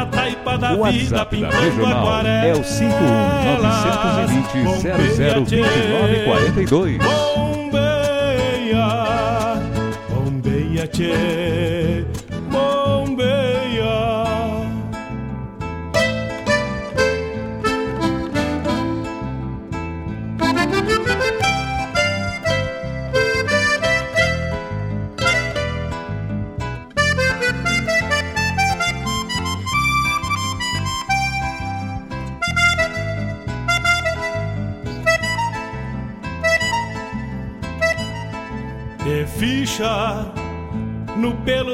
na taipa da o vida, pintando aquarelas. É o 51920 002942. Bombeia, bombeia, tchê.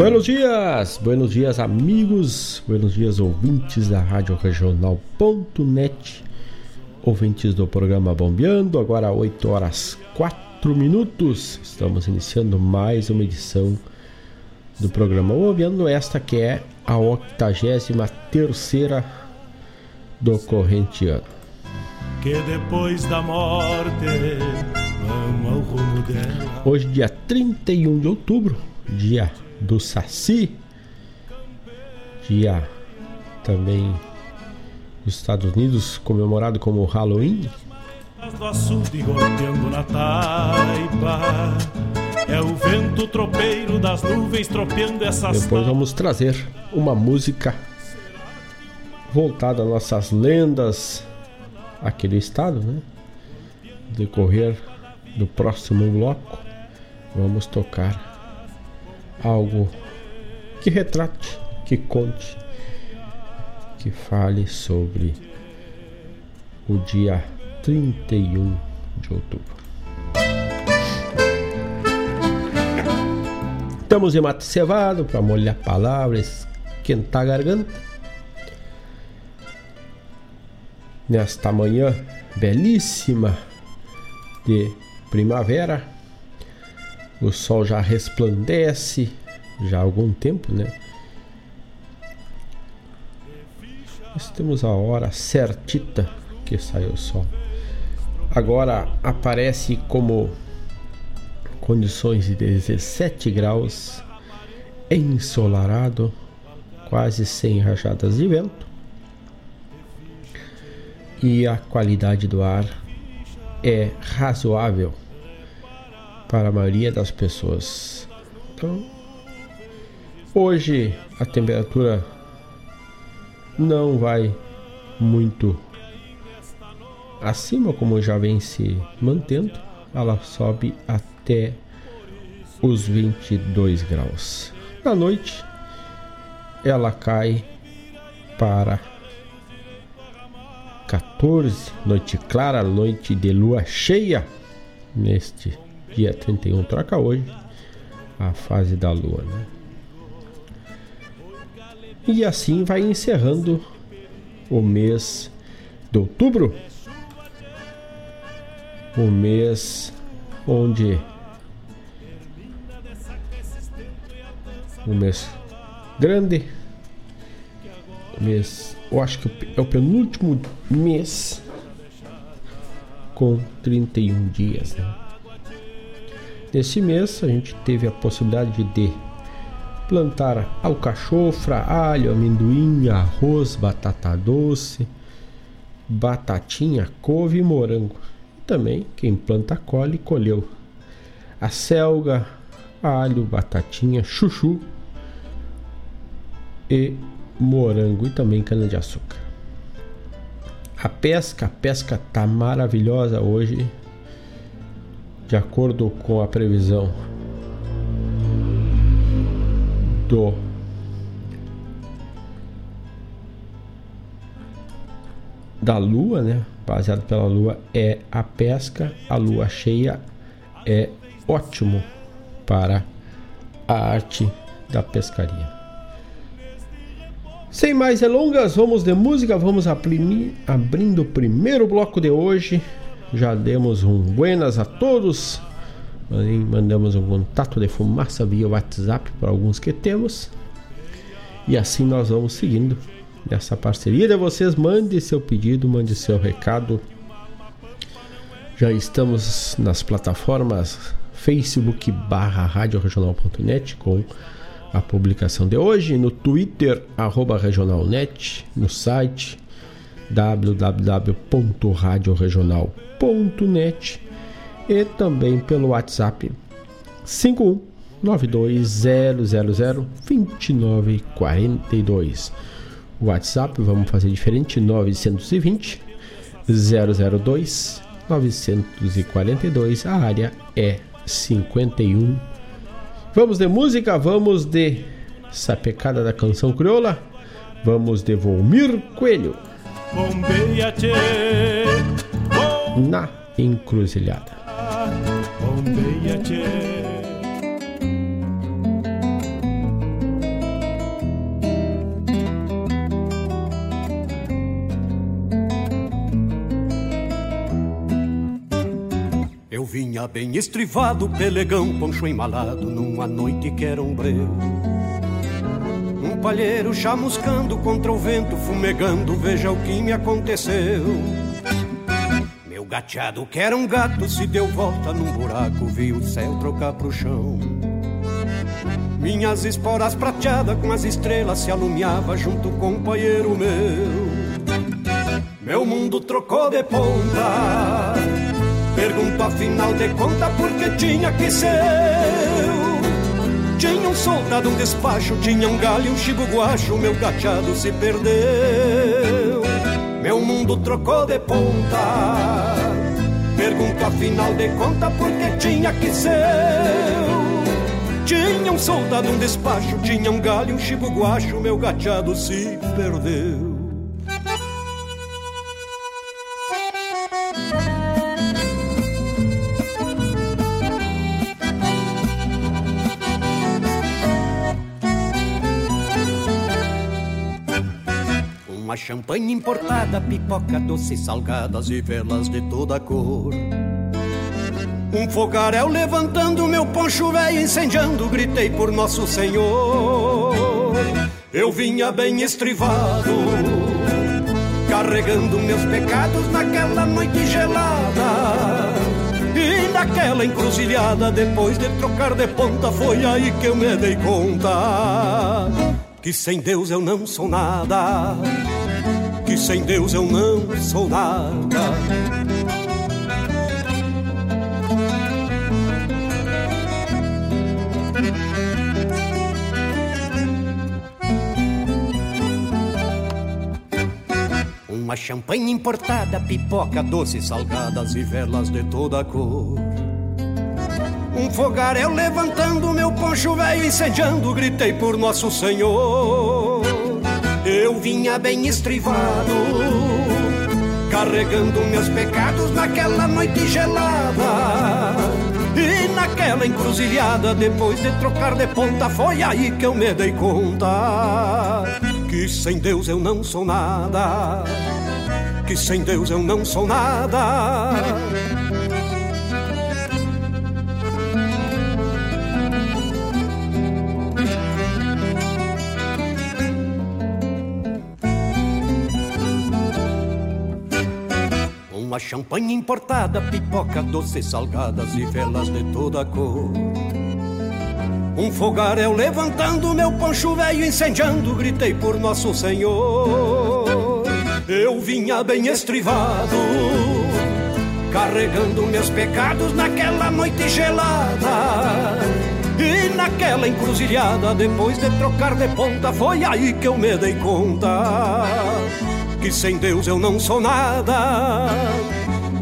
Buenos dias, buenos dias, amigos, buenos dias, ouvintes da Rádio Regional.net, ouvintes do programa Bombeando. Agora 8 horas 4 minutos. Estamos iniciando mais uma edição do programa Bombeando, esta que é a 83 terceira do correntiano. Que depois da morte. Hoje, dia 31 de outubro, dia do Saci, dia também dos Estados Unidos comemorado como Halloween. Do açude golpeando na taipa É o vento tropeiro das nuvens tropeando essas Depois vamos trazer uma música voltada às nossas lendas aqui do estado, né? Decorrer do próximo bloco. vamos tocar algo que retrate, que conte, que fale sobre o dia 31 de outubro. Estamos em mate cevado para molhar palavras, esquentar a garganta. Nesta manhã belíssima de primavera, o sol já resplandece já há algum tempo, né? Nós temos a hora certita que saiu o sol. Agora aparece como condições de 17 graus, ensolarado, quase sem rajadas de vento. E a qualidade do ar é razoável para a maioria das pessoas. Então, hoje a temperatura não vai muito acima, como já vem se mantendo, ela sobe até os 22 graus. Na noite, ela cai para 14, noite clara, noite de lua cheia, neste dia 31, troca hoje a fase da lua, né? E assim vai encerrando o mês de outubro, o mês onde um mês grande, mês, eu acho que é o penúltimo mês com 31 dias. Né? Nesse mês a gente teve a possibilidade de plantar alcachofra, alho, amendoim, arroz, batata doce, batatinha, couve e morango. Também quem planta colhe colheu a selga, alho, batatinha, chuchu e morango e também cana de açúcar. A pesca, a pesca tá maravilhosa hoje, de acordo com a previsão do da lua, né? Baseado pela lua é a pesca, a lua cheia é ótimo para a arte da pescaria. Sem mais delongas, vamos de música, vamos abrindo o primeiro bloco de hoje. Já demos um buenas a todos. Mandamos um contato de fumaça via WhatsApp para alguns que temos. E assim nós vamos seguindo nessa parceria de vocês. Mande seu pedido, mande seu recado. Já estamos nas plataformas Facebook barra radioregional.net com a publicação de hoje, no Twitter, arroba regionalnet, no site www.radioregional.net e também pelo WhatsApp 51920002942. O WhatsApp, vamos fazer diferente, 920 002 942. A área é 51. Vamos de música, vamos de sapecada da canção crioula. Vamos de Volmir Coelho. Na encruzilhada. vinha bem estrivado, pelegão, poncho embalado, numa noite que era um breu. Palheiro chamuscando contra o vento, fumegando, veja o que me aconteceu. Meu gateado, que era um gato, se deu volta num buraco, vi o céu trocar pro chão. Minhas esporas prateadas com as estrelas se alumiava junto com o palheiro meu. Meu mundo trocou de ponta Pergunto afinal de conta porque tinha que ser. Tinha um soldado, um despacho, tinha um galho, um chico guacho, meu gateado se perdeu. Meu mundo trocou de ponta. Pergunto afinal de conta porque tinha que ser Tinha um soldado, um despacho, tinha um galho, um chibo guacho Meu gateado se perdeu Uma champanhe importada, pipoca doce salgadas e velas de toda cor. Um fogaréu levantando meu poncho velho incendiando, gritei por Nosso Senhor. Eu vinha bem estrivado, carregando meus pecados naquela noite gelada. E naquela encruzilhada, depois de trocar de ponta, foi aí que eu me dei conta. Que sem Deus eu não sou nada que sem Deus eu não sou nada. Uma champanhe importada, pipoca doce, salgadas e velas de toda cor. Um fogaréu levantando meu poncho velho incendiando, gritei por Nosso Senhor. Eu vinha bem estrivado, carregando meus pecados naquela noite gelada. E naquela encruzilhada, depois de trocar de ponta, foi aí que eu me dei conta. Que sem Deus eu não sou nada, que sem Deus eu não sou nada. Champanhe importada, pipoca doce, salgadas e velas de toda cor. Um fogaréu levantando, meu poncho velho incendiando, gritei por Nosso Senhor. Eu vinha bem estrivado, carregando meus pecados naquela noite gelada. E naquela encruzilhada, depois de trocar de ponta, foi aí que eu me dei conta que sem Deus eu não sou nada,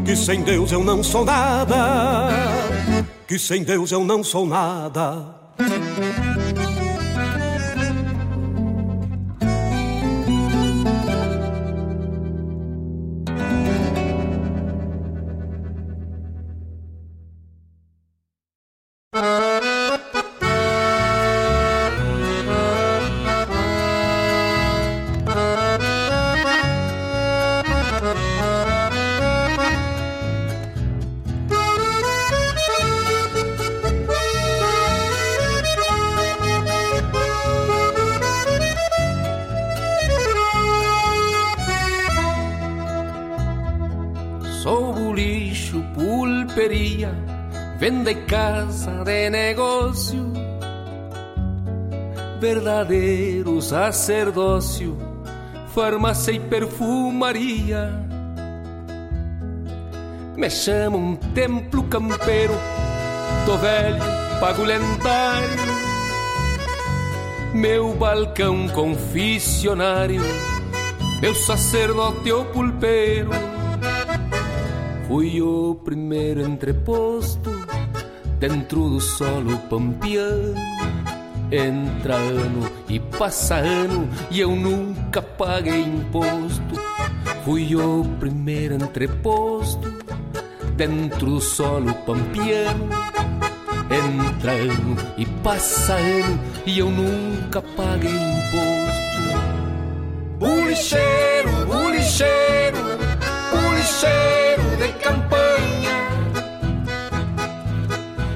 que sem Deus eu não sou nada, que sem Deus eu não sou nada. Negócio, verdadeiro sacerdócio, farmácia e perfumaria. Me chamo um templo campeiro, tô velho, pago lendário. Meu balcão confissionário, meu sacerdote ou pulpeiro. Fui o primeiro entreposto dentro do solo pampiano. Entra ano e passa ano e eu nunca paguei imposto. Fui o primeiro entreposto dentro do solo pampiano. Entra ano e passa ano e eu nunca paguei imposto. Bulicheiro, bulicheiro, bulicheiro de campanha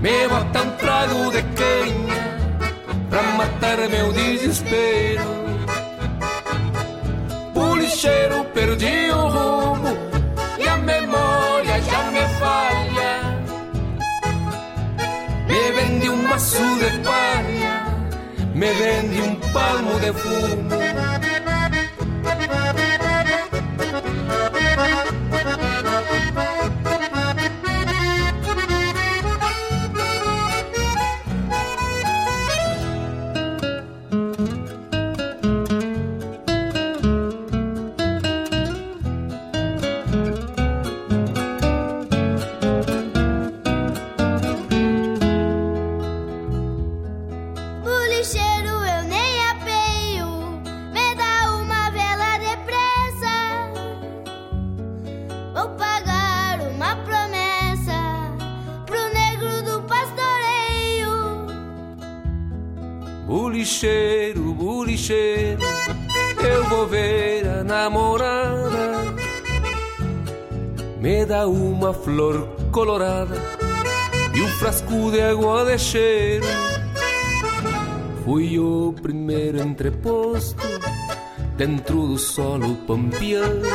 Me bota um trago de canha Pra matar meu desespero. Pulicheiro, perdi o rumo E a memória já me falha. Me vende um maço de palha Me vende um palmo de fumo Bolicheiro, bolicheiro, eu vou ver a namorada. Me dá uma flor colorada e um frasco de água de cheiro. Fui o primeiro entreposto dentro do solo pampiano.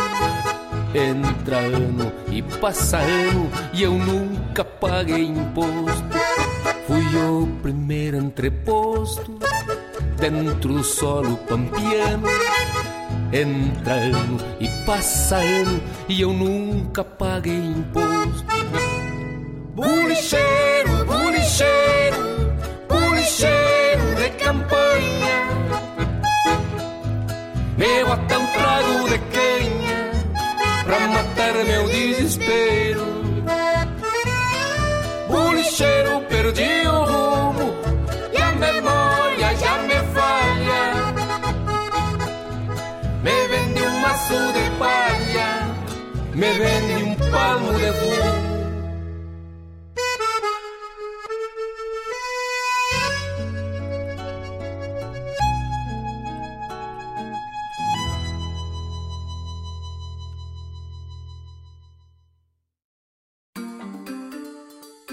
Entra ano e passa ano e eu nunca paguei imposto. Fui o primeiro entreposto dentro do solo pampiano. Entra ano e passa ano e eu nunca paguei imposto. Bulicheiro, bulicheiro, bulicheiro de campanha. Meu até um trago de pra matar meu desespero. Bulicheiro, perdi o me vende um palmo de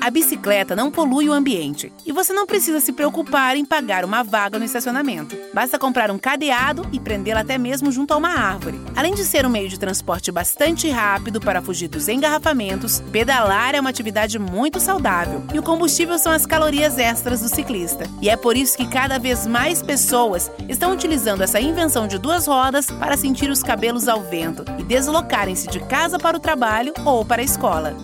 A bicicleta não polui o ambiente e você não precisa se preocupar em pagar uma vaga no estacionamento. Basta comprar um cadeado e prendê-la até mesmo junto a uma árvore. Além de ser um meio de transporte bastante rápido para fugir dos engarrafamentos, pedalar é uma atividade muito saudável e o combustível são as calorias extras do ciclista. E é por isso que cada vez mais pessoas estão utilizando essa invenção de duas rodas para sentir os cabelos ao vento e deslocarem-se de casa para o trabalho ou para a escola.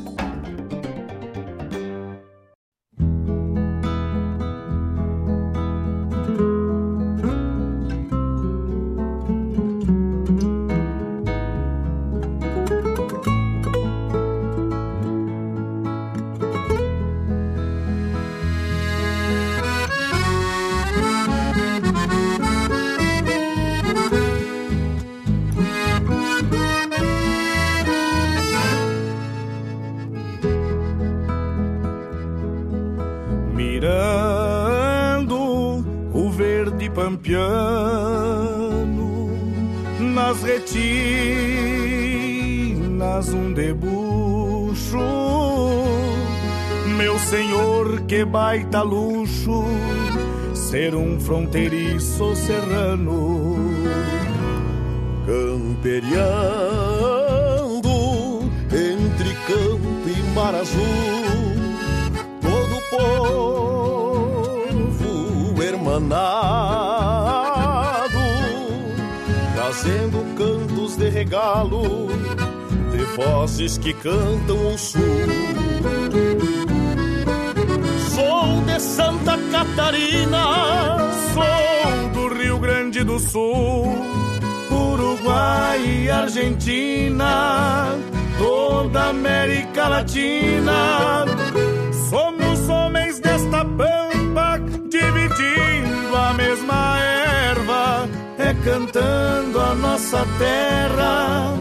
Baita luxo ser um fronteiriço serrano camperiando entre campo e mar azul, todo povo hermanado, trazendo cantos de regalo, de vozes que cantam o sul. Sou de Santa Catarina, sou do Rio Grande do Sul, Uruguai e Argentina, toda América Latina. Somos homens desta pampa, dividindo a mesma erva, é cantando a nossa terra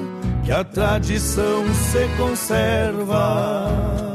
que a tradição se conserva.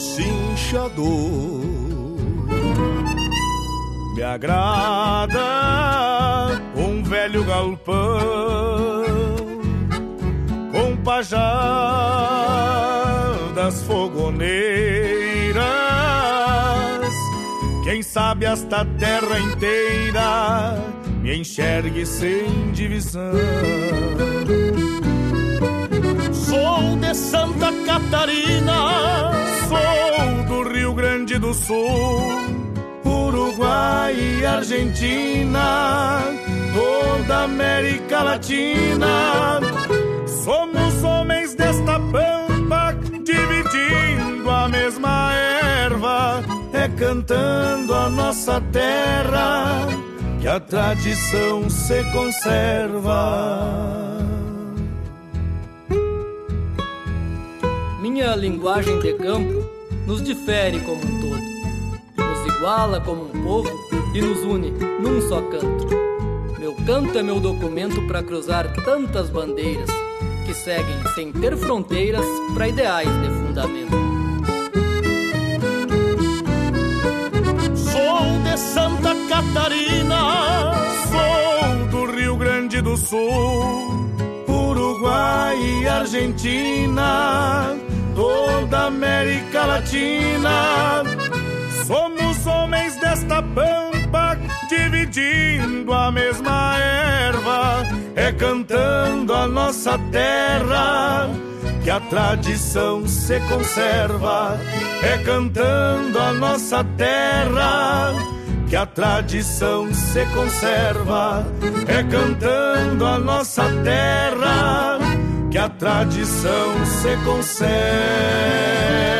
Cinchador. Me agrada um velho galpão com pajadas fogoneiras. Quem sabe esta terra inteira me enxergue sem divisão. Sou de Santa Catarina, sou do Rio Grande do Sul, Uruguai e Argentina, toda América Latina. Somos homens desta pampa, dividindo a mesma erva, é cantando a nossa terra que a tradição se conserva. Minha linguagem de campo nos difere como um todo, nos iguala como um povo e nos une num só canto. Meu canto é meu documento para cruzar tantas bandeiras que seguem sem ter fronteiras para ideais de fundamento. Sou de Santa Catarina, sou do Rio Grande do Sul, Uruguai e Argentina, toda América Latina. Somos homens desta pampa, dividindo a mesma erva, é cantando a nossa terra que a tradição se conserva, é cantando a nossa terra que a tradição se conserva, é cantando a nossa terra que a tradição se conserva.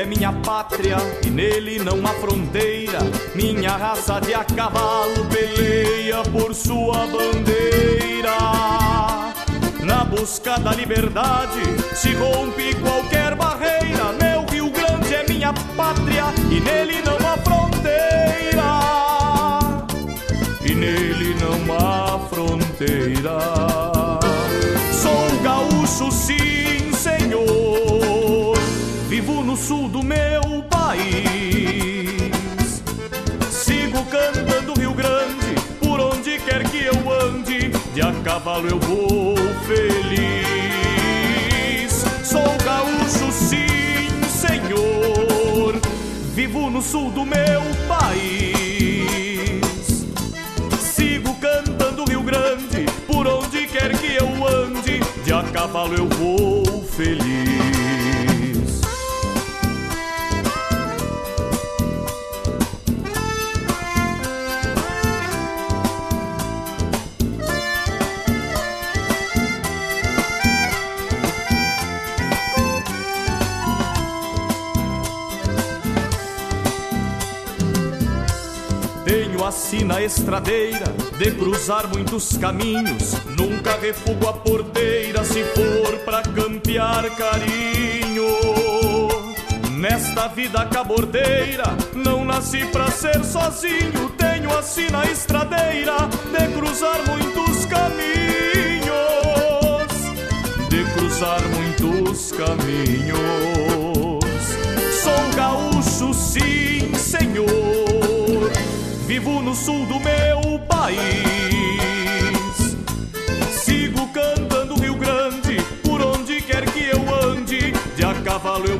É minha pátria e nele não há fronteira. Minha raça de a cavalo peleia por sua bandeira. Na busca da liberdade se rompe qualquer barreira. Meu Rio Grande é minha pátria e nele não cavalo eu vou feliz. Sou gaúcho, sim, senhor. Vivo no sul do meu país. Sigo cantando Rio Grande, por onde quer que eu ande, de a cavalo eu vou feliz. Sina estradeira de cruzar muitos caminhos. Nunca refugo a porteira se for pra campear carinho. Nesta vida cabordeira, não nasci pra ser sozinho. Tenho a sina estradeira de cruzar muitos caminhos. De cruzar muitos caminhos. Vivo no sul do meu país. Sigo cantando Rio Grande, por onde quer que eu ande, de a cavalo eu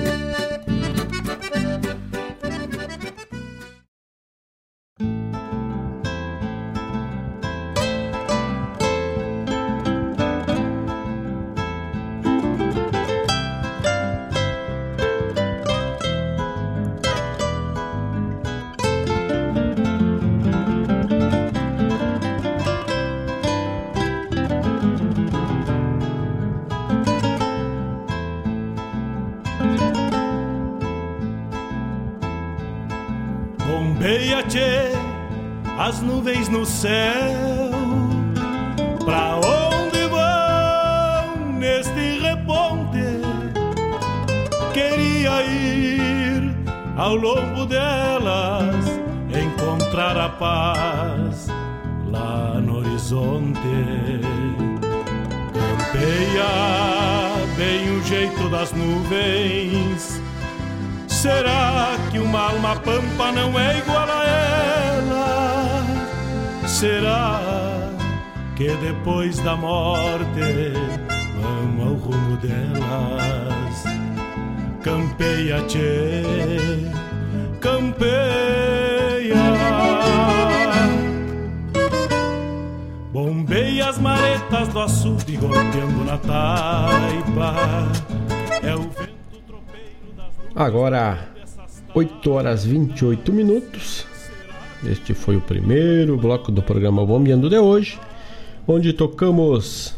Campeia bem o jeito das nuvens. Será que uma alma pampa não é igual a ela? Será que depois da morte vamos ao rumo delas? Campeia, tchê, campeia. Bombeia as maretas do açude golpeando na taipa. É o vento Agora, 8 horas 28 minutos. Este foi o primeiro bloco do programa Bombeando de hoje, onde tocamos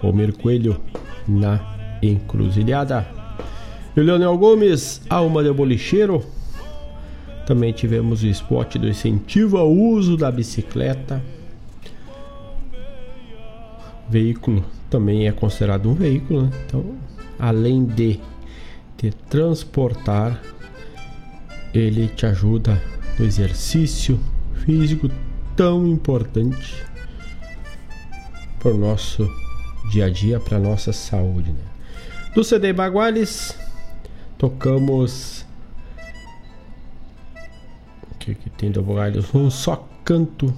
Palmeiro Coelho na Encruzilhada. E o Leonel Gomes, Alma de Bolicheiro. Também tivemos o spot do incentivo ao uso da bicicleta. Veículo também é considerado um veículo, né? então, além de te transportar, ele te ajuda no exercício físico tão importante para o nosso dia a dia, para nossa saúde. Né? Do CD Baguales, tocamos. O que, que tem do Baguales? Um só canto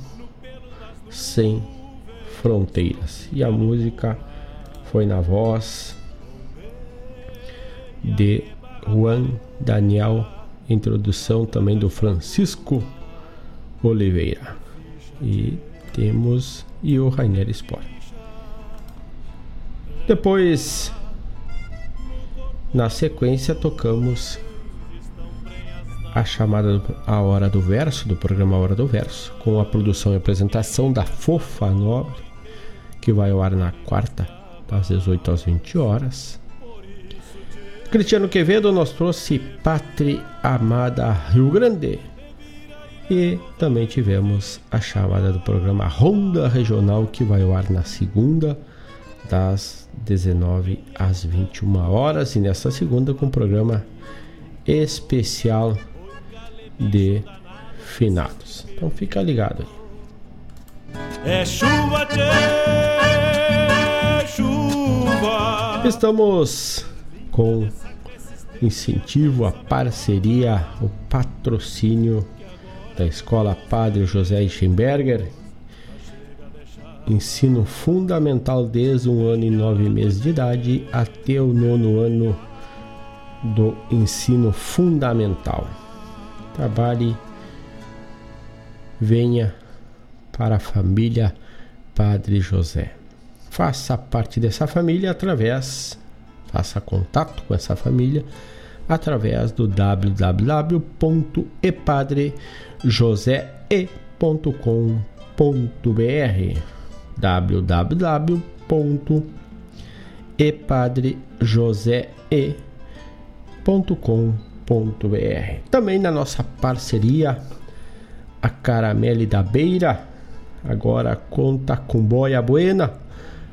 sem fronteiras. E a música foi na voz de Juan Daniel, introdução também do Francisco Oliveira. E temos e o Rainer Sport. Depois, na sequência, tocamos a chamada do, a hora do verso do programa Hora do Verso, com a produção e apresentação da Fofa Nobre, que vai ao ar na quarta, das 18 às 20 horas. Cristiano Quevedo nos trouxe Pátria Amada Rio Grande. E também tivemos a chamada do programa Ronda Regional, que vai ao ar na segunda, das 19 às 21 horas. E nessa segunda, com o programa especial de finados. Então fica ligado aí. É chuva, tchê, chuva. Estamos com incentivo, a parceria, o patrocínio da Escola Padre José Schemberger. Ensino fundamental desde um ano e nove meses de idade até o nono ano do ensino fundamental. Trabalhe, venha para a família Padre José. Faça parte dessa família através, faça contato com essa família através do www.epadrejosee.com.br www.epadrejosee.com.br Também na nossa parceria a Caramelle da Beira agora conta com boia buena,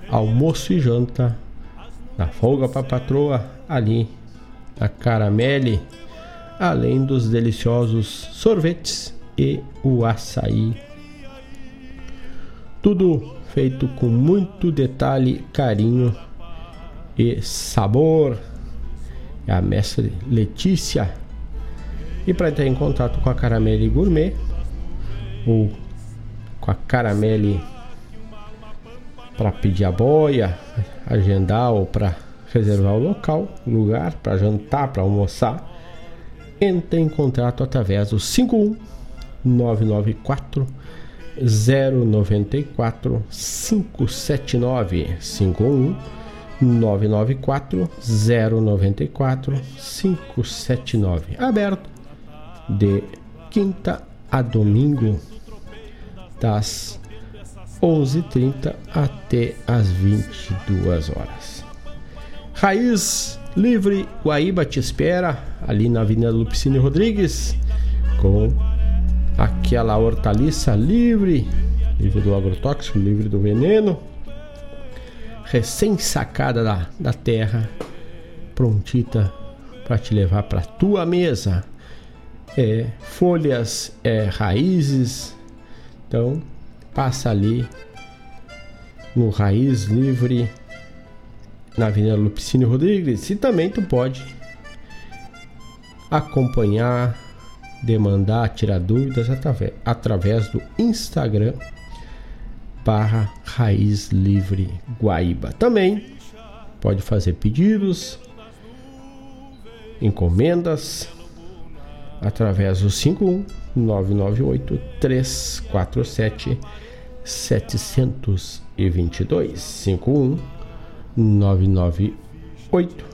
almoço e janta na folga para patroa ali na Caramelle, além dos deliciosos sorvetes e o açaí. Tudo feito com muito detalhe, carinho e sabor. É a mestre Letícia. E para entrar em contato com a Caramelle Gourmet, ou com a Caramelle para pedir a boia, agendar ou para reservar o local, lugar para jantar, para almoçar, entre em contato através do 51 994 094 579 51 994 094 579 aberto de quinta a domingo das 11h30 até as 22 horas. Raiz Livre Guaíba te espera ali na Avenida Lupicínio Rodrigues com aquela hortaliça livre, livre do agrotóxico, livre do veneno, recém sacada da, da terra, prontita para te levar para tua mesa. É folhas, é raízes. Então, passa ali no Raiz Livre na Avenida Lupicínio Rodrigues e também tu pode acompanhar demandar, tirar dúvidas através, através do Instagram barra Raiz Livre Guaíba. Também pode fazer pedidos, encomendas através do 51 998 347 722 51 998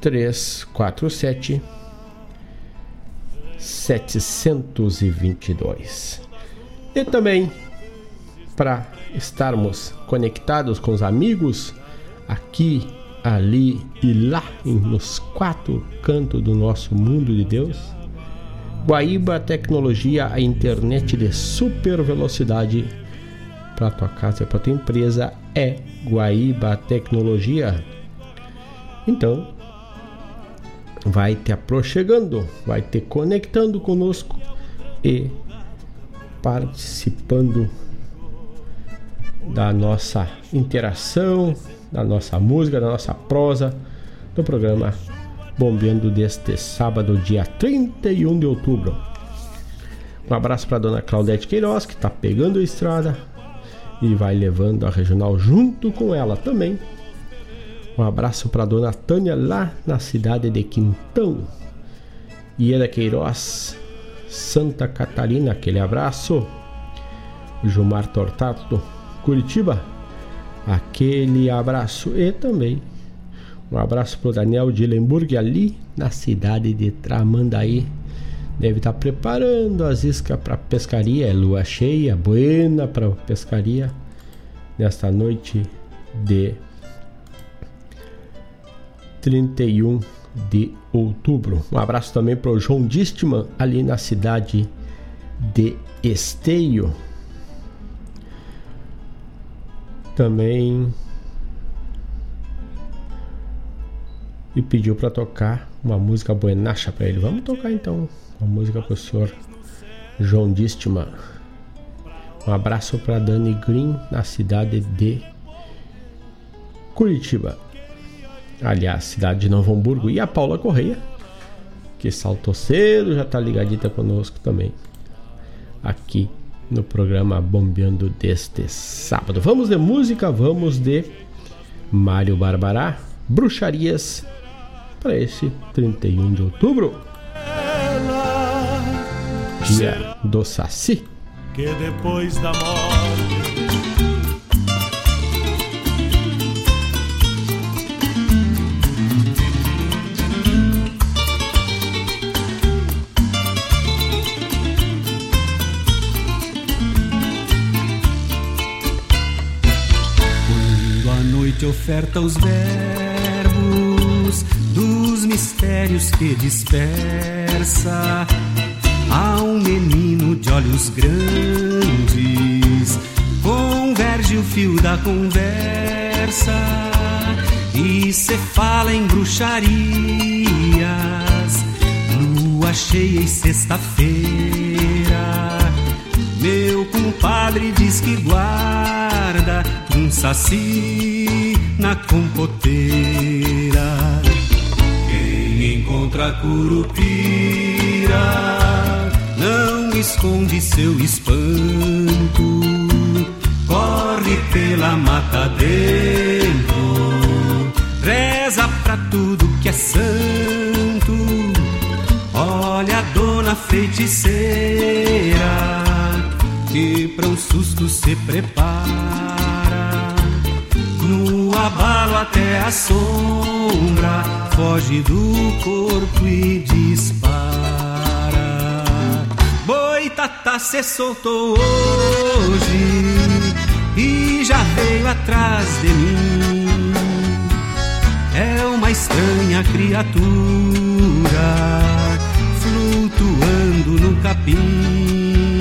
347 722. E também para estarmos conectados com os amigos aqui, ali e lá nos quatro cantos do nosso mundo de Deus. Guaíba Tecnologia, a internet de super velocidade para tua casa para tua empresa é Guaíba Tecnologia. Então, vai te aproximando, vai te conectando conosco e participando da nossa interação, da nossa música, da nossa prosa, do programa Bombeando deste sábado, dia 31 de outubro. Um abraço para dona Claudete Queiroz, que está pegando a estrada e vai levando a regional junto com ela também um abraço para dona Tânia lá na cidade de Quintão. Ieda Queiroz, Santa Catarina, aquele abraço. Gilmar Tortato, Curitiba, aquele abraço. E também um abraço para o Daniel de Lemburg, ali na cidade de Tramandaí. Deve estar tá preparando as iscas para pescaria. É lua cheia, buena para pescaria nesta noite de 31 de outubro. Um abraço também para o João Distman, ali na cidade de Esteio. Também e pediu para tocar uma música buenacha para ele. Vamos tocar então uma música para o senhor João Distman. Um abraço para Dani Green na cidade de Curitiba aliás, cidade de Novo Hamburgo, e a Paula Correia, que saltou cedo, já tá ligadita conosco também, aqui no programa Bombeando deste sábado. Vamos de música, vamos de Mário Barbará, Bruxarias, para esse 31 de outubro, dia do Saci. que depois da morte. Quando a noite oferta os verbos dos mistérios que dispersa Há um menino de olhos grandes, converge o fio da conversa e se fala em bruxarias. Lua cheia e sexta-feira, meu compadre diz que guarda um saci na compoteira. Quem encontra curupira não esconde seu espanto, corre pela mata dentro, reza pra tudo que é santo. Olha a dona feiticeira, que pra um susto se prepara. Abalo até a sombra, foge do corpo e dispara. Boitatá se soltou hoje e já veio atrás de mim. É uma estranha criatura flutuando no capim.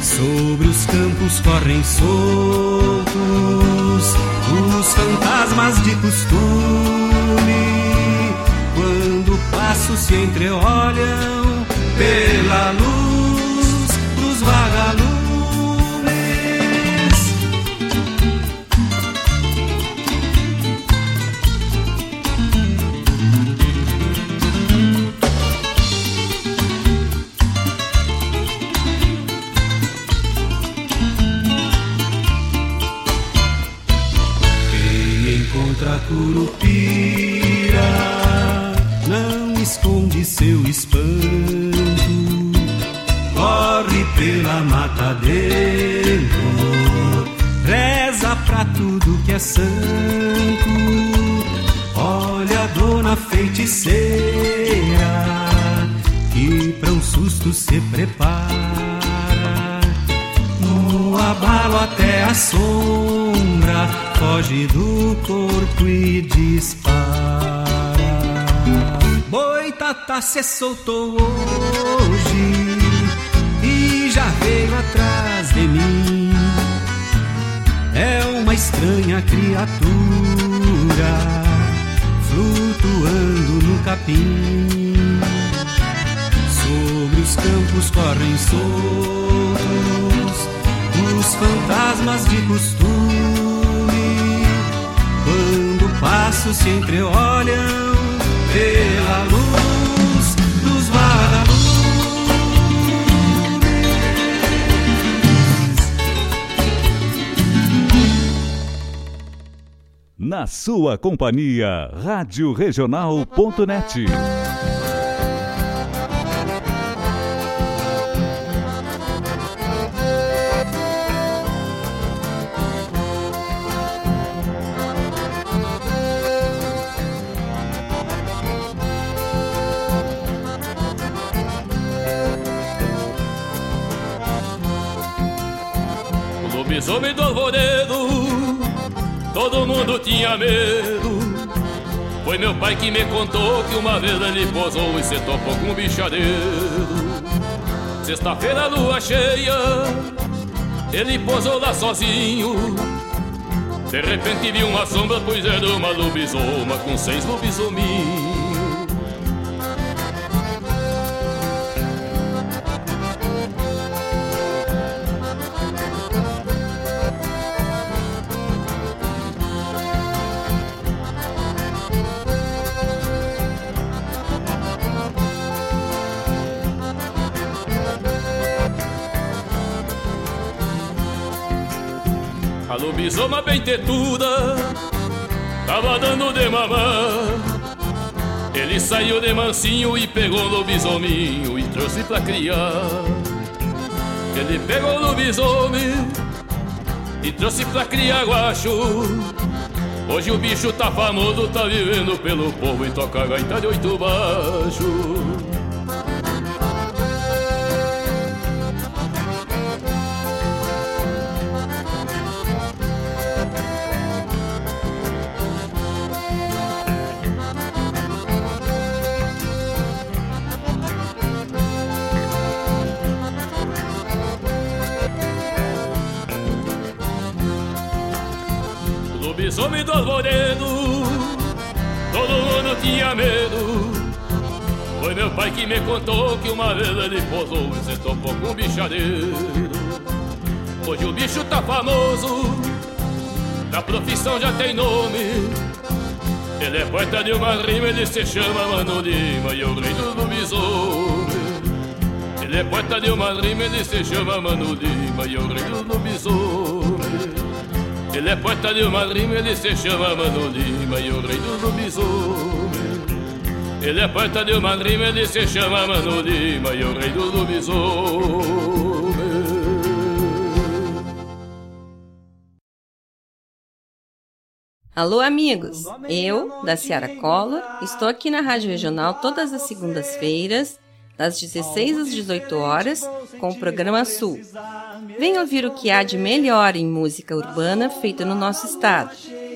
Sobre os campos correm soltos os fantasmas de costume. Quando passos se entreolham pela luz curupira não esconde seu espanto corre pela mata dentro, reza pra tudo que é santo. Olha dona feiticeira, que pra um susto se prepara. No abalo até a sombra, Se soltou hoje e já veio atrás de mim. É uma estranha criatura flutuando no capim. Sobre os campos correm soltos os fantasmas de costume. Quando passos se entreolham pela luz Sua companhia, Rádio Regional.net. tinha medo. Foi meu pai que me contou que uma vez ele posou e se topou com um bichadeiro. Sexta-feira, lua cheia, ele posou lá sozinho. De repente viu uma sombra, pois era uma lobisoma com seis lobisominhos. Lobisoma bem tetuda Tava dando de mamar Ele saiu de mansinho e pegou o lobisominho E trouxe pra criar Ele pegou o lobisomem e trouxe pra criar guacho. Hoje o bicho tá famoso, tá vivendo pelo povo e toca gaita de oito baixo. Pai que me contou que uma vez ele posou e se topou com um bichadeiro. Hoje o bicho tá famoso Na profissão já tem nome. Ele é poeta de uma rima, ele se chama Mano Lima E o rei do lobisomem. Ele é poeta de uma rima, ele se chama Mano Lima E o rei do lobisomem. Ele é poeta de uma rima, ele se chama Mano Lima e o rei do lobisomem. Ele é poeta de uma rima, ele se chama Mano Lima e o rei do lobisomem. Alô, amigos! Eu, da Ciara Collor, estou aqui na Rádio Regional todas as segundas-feiras, das 16 às 18 horas, com o programa Sul. Venha ouvir o que há de melhor em música urbana feita no nosso estado,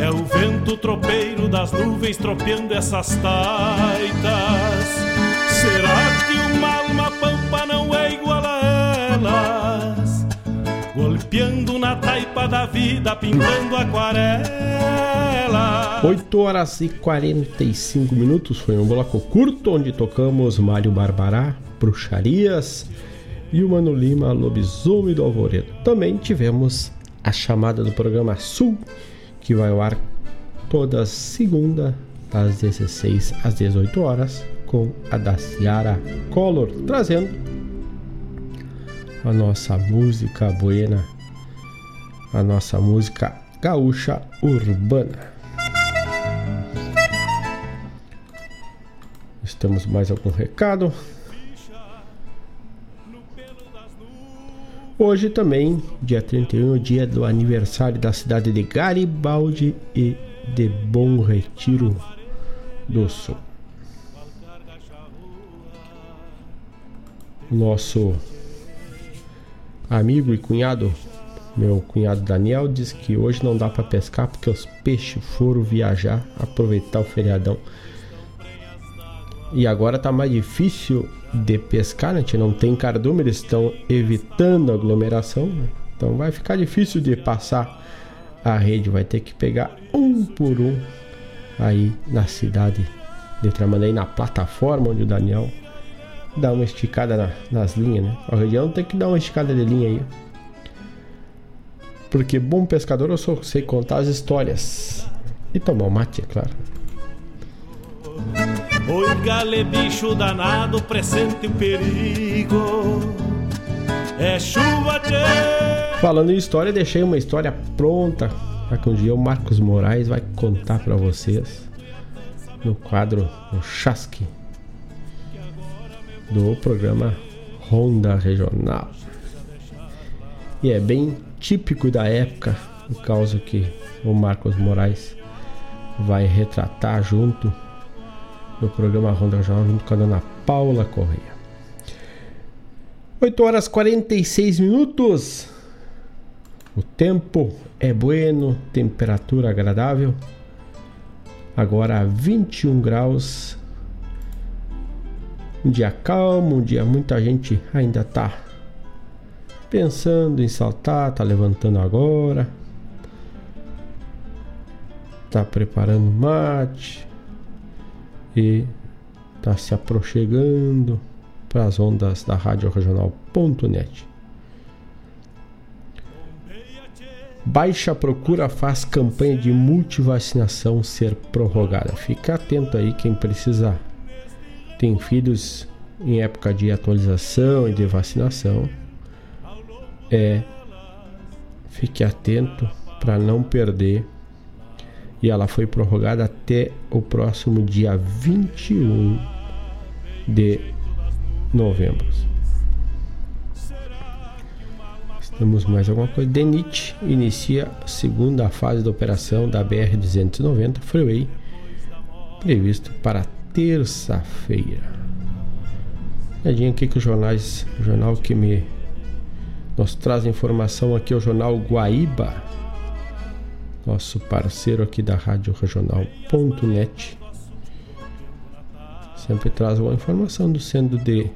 É o vento tropeiro das nuvens tropeando essas taitas. Será que uma alma pampa não é igual a elas? Golpeando na taipa da vida, pintando aquarela. 8 horas e 45 minutos foi um bloco curto onde tocamos Mário Barbará, Bruxarias e o Mano Lima, Lobisomem do Alvoredo. Também tivemos a chamada do programa Sul, que vai ao ar toda segunda, das 16 às 18 horas, com a da Ciara Color, trazendo a nossa música buena, a nossa música gaúcha urbana. Temos mais algum recado? Hoje também, dia 31, dia do aniversário da cidade de Garibaldi e de Bom Retiro do Sul. Nosso amigo e cunhado, meu cunhado Daniel, diz que hoje não dá para pescar porque os peixes foram viajar, aproveitar o feriadão. E agora tá mais difícil de pescar, né? A gente não tem cardume, eles estão evitando aglomeração, né? Então vai ficar difícil de passar a rede, vai ter que pegar um por um aí na cidade De Tramandaí na plataforma onde o Daniel dá uma esticada na, nas linhas, né? A região tem que dar uma esticada de linha aí. Porque bom pescador eu só sei contar as histórias. E tomar o mate, é claro. Oi, gale bicho danado, presente o perigo. É chuva, tchê. Falando em história, deixei uma história pronta para que um dia o Marcos Moraes vai contar para vocês no quadro no Chasque do programa Ronda Regional. E é bem típico da época, o caso que o Marcos Moraes vai retratar junto no programa Ronda Regional, junto com a dona Paula Correia. 8 horas 46 minutos. O tempo é bueno, temperatura agradável. Agora 21 graus um dia calmo, um dia muita gente ainda tá pensando em saltar, tá levantando agora. Tá preparando mate e tá se aproximando para as ondas da Rádio Regional.net. Baixa Procura faz campanha de multivacinação ser prorrogada. Fica atento aí quem precisa tem filhos em época de atualização e de vacinação, é fique atento para não perder. E ela foi prorrogada até o próximo dia 21 de novembro. Temos mais alguma coisa. DENIT inicia a segunda fase da operação da BR-290 Freeway, previsto para terça-feira. Olhadinha aqui que os jornais, o jornal que me nos traz informação aqui é o jornal Guaíba, nosso parceiro aqui da Rádio Regional.net. Sempre traz uma informação do sendo de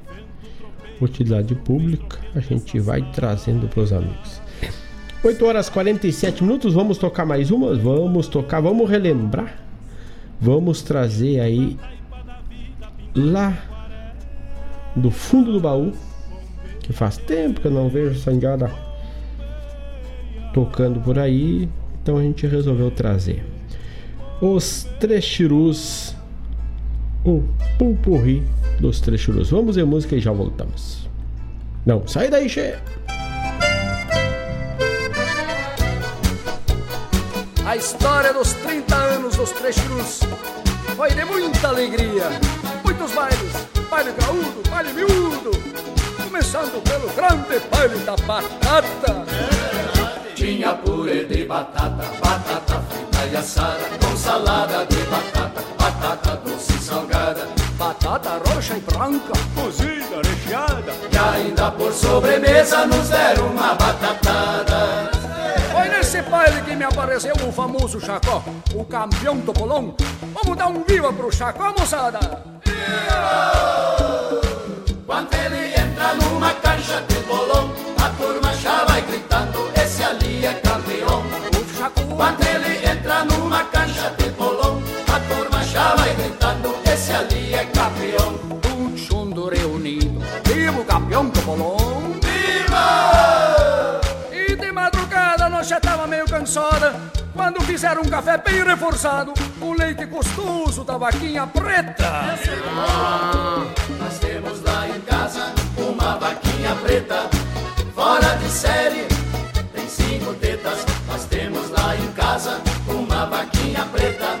utilidade pública, a gente vai trazendo para os amigos. 8 horas 47 minutos, vamos tocar mais uma? Vamos tocar, vamos relembrar. Vamos trazer aí lá do fundo do baú, que faz tempo que eu não vejo essa indiada tocando por aí, então a gente resolveu trazer os Trechirus, o pulpurri dos Trechirus. Vamos ver música e já voltamos. Não, sai daí, che! A história dos 30 anos dos Trechirus foi de muita alegria muitos bailes, baile graúdo, baile miúdo, começando pelo grande baile da batata. Tinha purê de batata, batata frita e assada, com salada de batata, batata doce e salgada, batata roxa e branca, cozida, recheada, e ainda por sobremesa nos deram uma batatada. Foi nesse baile que me apareceu o famoso Chacó, o campeão do bolão. Vamos dar um viva pro Chacó, moçada! Quando ele entra numa caixa de bolão, a turma já vai gritando: é campeão. Quando ele entra numa caixa de bolão, a turma já vai gritando: esse ali é campeão. Chundo reunido, viva o campeão do bolão! Viva! E de madrugada nós já tava meio cansada. Quando fizeram um café bem reforçado, com leite gostoso da vaquinha preta. Ah, nós temos lá em casa uma vaquinha preta, fora de série, Nós temos lá em casa uma vaquinha preta,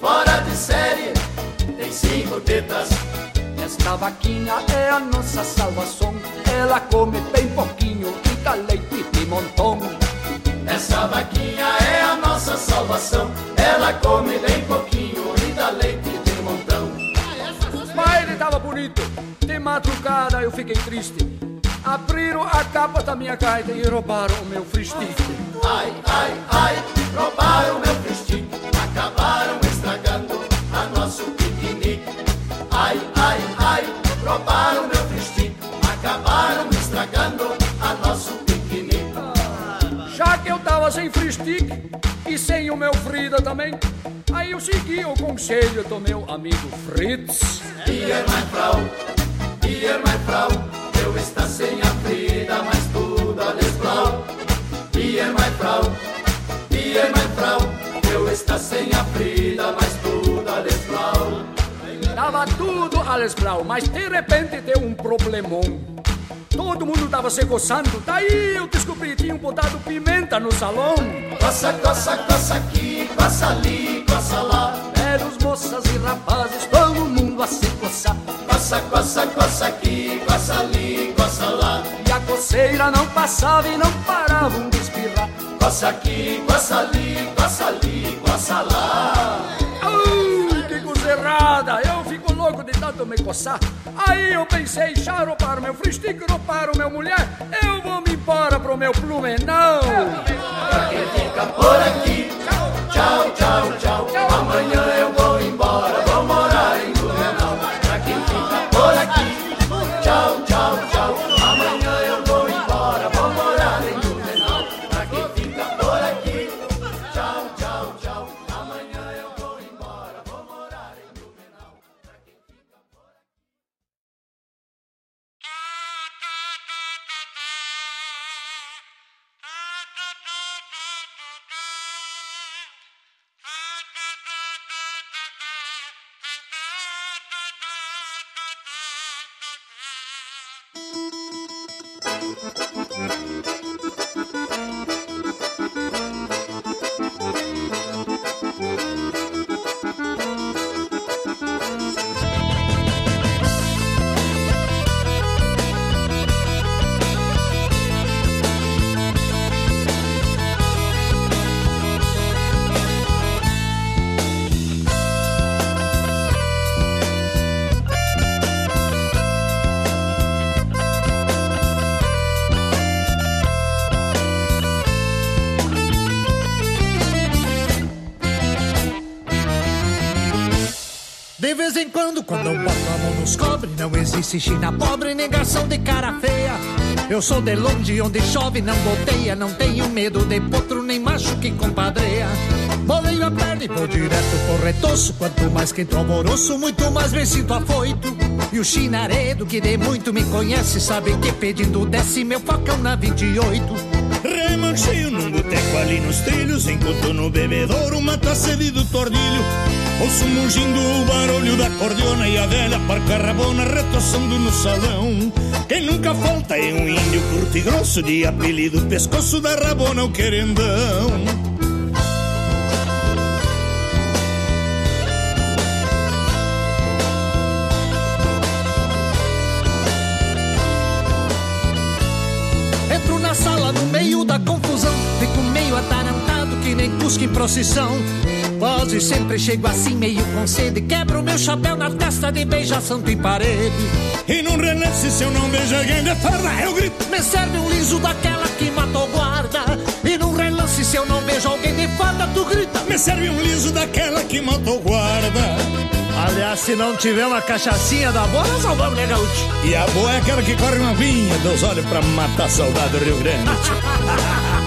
fora de série, tem cinco tetas. Esta vaquinha é a nossa salvação, ela come bem pouquinho e dá leite de montão. Essa vaquinha é a nossa salvação. Ela come bem pouquinho e dá leite de montão. Mas ele tava bonito. De madrugada eu fiquei triste. Abriram a capa da minha gaita e roubaram o meu fristique. Ai, ai, ai, roubaram o meu fristique. Acabaram estragando a nosso piquenique. Ai, ai, ai, roubaram o meu fristique. Acabaram estragando a nosso já que eu tava sem fristique e sem o meu Frida também, Aí eu segui o conselho do meu amigo Fritz. Ihr, mein Frau, ihr, mein Frau, eu está sem a Frida, mas tudo alles blau. Ihr, mein Frau, ihr, mein Frau, eu está sem a Frida, mas tudo alles blau. Tava tudo alles blau, mas de repente deu um problemão. Todo mundo tava se coçando, daí eu descobri que tinham botado pimenta no salão. Coça, coça, coça aqui, coça ali, coça lá. Belos moças e rapazes, todo mundo a se coçar. Coça, coça, coça aqui, coça ali, coça lá. E a coceira não passava e não paravam de espirrar. Coça aqui, coça ali, coça ali, coça lá. Ai, que coisa errada! Eu fico louco de tanto me coçar. Aí eu pensei, charo para o meu fristículo, para o meu mulher, eu vou me embora pro meu plumenão. Pra quem fica por aqui, tchau, tchau, tchau. Amanhã eu vou vez em quando, quando eu boto a mão nos cobre, não existe China pobre, negação de cara feia. Eu sou de longe, onde chove, não goteia, não tenho medo de potro, nem macho que compadreia. Boleio a perna e vou direto pro retoço, quanto mais quento alvoroço, muito mais me sinto afoito. E o chinaredo, que de muito me conhece, sabe que pedindo desce meu facão na 28. Remancheio num boteco ali nos trilhos Enquanto no bebedouro uma taça de do tordilho Ouço mugindo o barulho da cordiona E a velha parca rabona retoçando no salão. Quem nunca falta é um índio curto e grosso De apelido pescoço da rabona o querendão. Sala no meio da confusão, fico meio atarantado que nem cusco em procissão. Quase sempre chego assim meio com sede, quebro meu chapéu na testa de beija santo em parede. E num relance se eu não vejo alguém de farra eu grito. Me serve um liso daquela que matou guarda. E num relance se eu não vejo alguém de farda, tu grita. Me serve um liso daquela que matou guarda. Aliás, se não tiver uma cachaçinha da boa, nós salvamos, né, gaúcho? E a boa é aquela que corre uma vinha dos olhos pra matar a saudade do Rio Grande.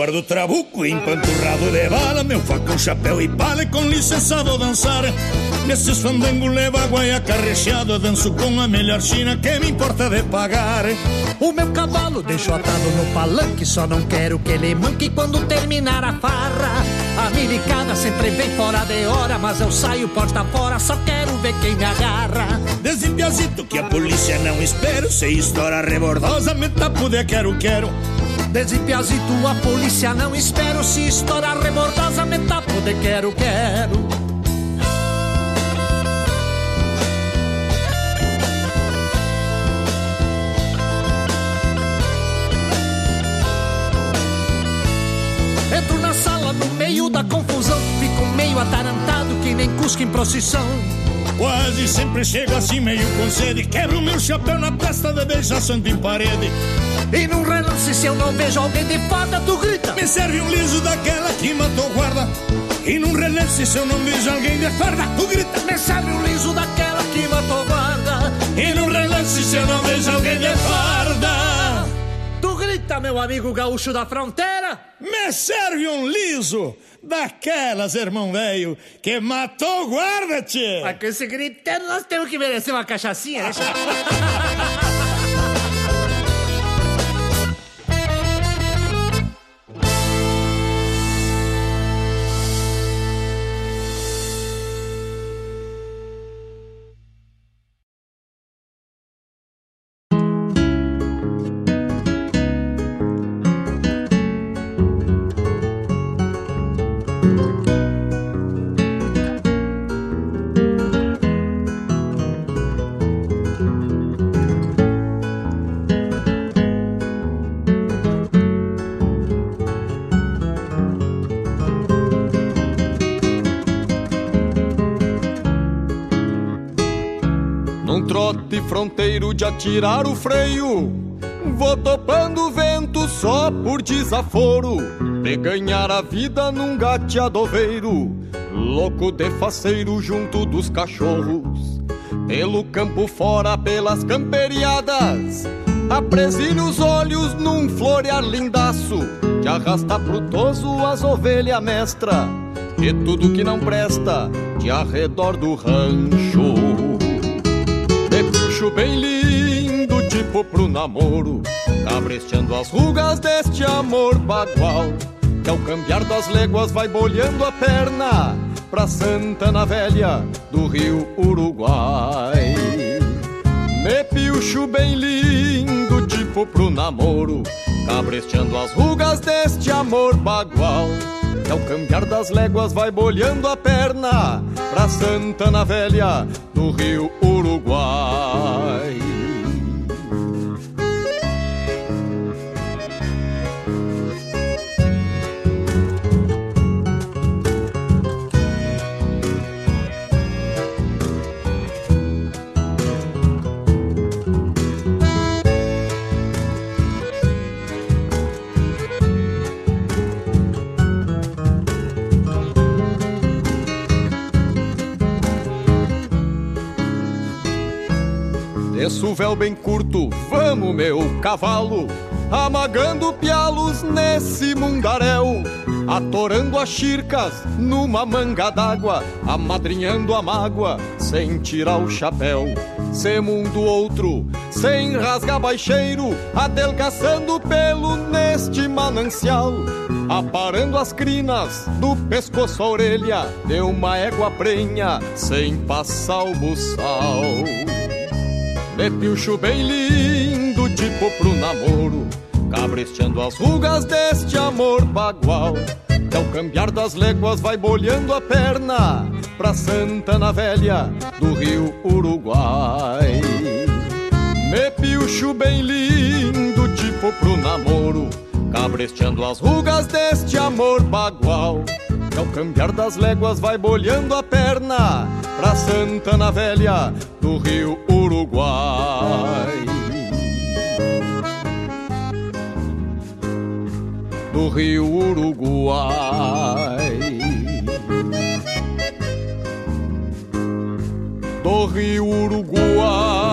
Guardo trabuco empanturrado de bala Meu facão, chapéu e pala e com licença vou dançar. Nesses fandangos levo água e acarrecheado Danço com a melhor china que me importa de pagar. O meu cavalo deixo atado no palanque Só não quero que ele manque quando terminar a farra. A milicada sempre vem fora de hora Mas eu saio porta fora, só quero ver quem me agarra. Desde piazito que a polícia não espero Se estoura rebordosa, me tapo de quero, quero Desde piazito a polícia não espero Se estoura rebordosa, me tapo de quero, quero. Entro na sala no meio da confusão Fico meio atarantado que nem cusco em procissão. Quase sempre chego assim meio com sede Quebro meu chapéu na testa de beija santo em parede E num relance, se eu não vejo alguém de farda, tu grita. Me serve um liso daquela que matou guarda. E num relance, se eu não vejo alguém de farda, tu grita. Me serve um liso daquela que matou guarda. E num relance, se eu não vejo alguém de farda. Tu grita, meu amigo gaúcho da fronteira. Me serve um liso daquelas, irmão velho, que matou guarda, tchê. Mas com esse gritando, nós temos que merecer uma cachaçinha, deixa. fronteiro de atirar o freio. Vou topando o vento só por desaforo De ganhar a vida num gateadoveiro Louco de faceiro junto dos cachorros. Pelo campo fora, pelas camperiadas Apresilho os olhos num florear lindaço Que arrasta pro toso as ovelhas mestra E tudo que não presta de arredor do rancho bicho bem lindo, tipo pro namoro, cabresteando as rugas deste amor bagual, que ao cambiar das léguas vai bolhando a perna pra Santana Velha do Rio Uruguai. Me piucho bem lindo, tipo pro namoro, cabresteando as rugas deste amor bagual. Que ao cambiar das léguas vai bolhando a perna pra Santana Velha do Rio Uruguai. Desço o véu bem curto, vamos meu cavalo, amagando pialos nesse mundaréu, atorando as chircas numa manga d'água, amadrinhando a mágoa sem tirar o chapéu. Se mundo outro, sem rasgar baixeiro, adelgaçando pelo neste manancial, aparando as crinas do pescoço à orelha, de uma égua prenha sem passar o buçal. De piucho bem lindo, tipo pro namoro Cabresteando as rugas deste amor bagual. Que ao cambiar das léguas vai bolhando a perna Pra Santana Velha do Rio Uruguai. Me piucho bem lindo, tipo pro namoro Cabresteando as rugas deste amor bagual ao cambiar das léguas vai bolhando a perna pra Santana Velha do Rio Uruguai. Do Rio Uruguai. Do Rio Uruguai.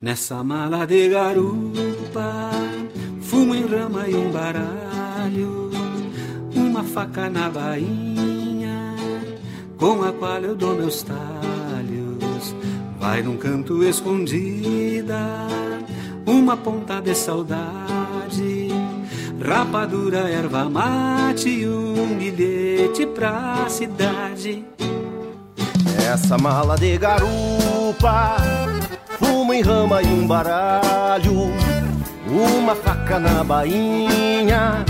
Nessa mala de garupa, fumo em rama e um baralho, uma faca na bainha, com a qual eu dou meus talhos. Vai num canto escondida, uma ponta de saudade, rapadura, erva mate um bilhete pra cidade. Essa mala de garupa Fumo em rama e um baralho Uma faca na bainha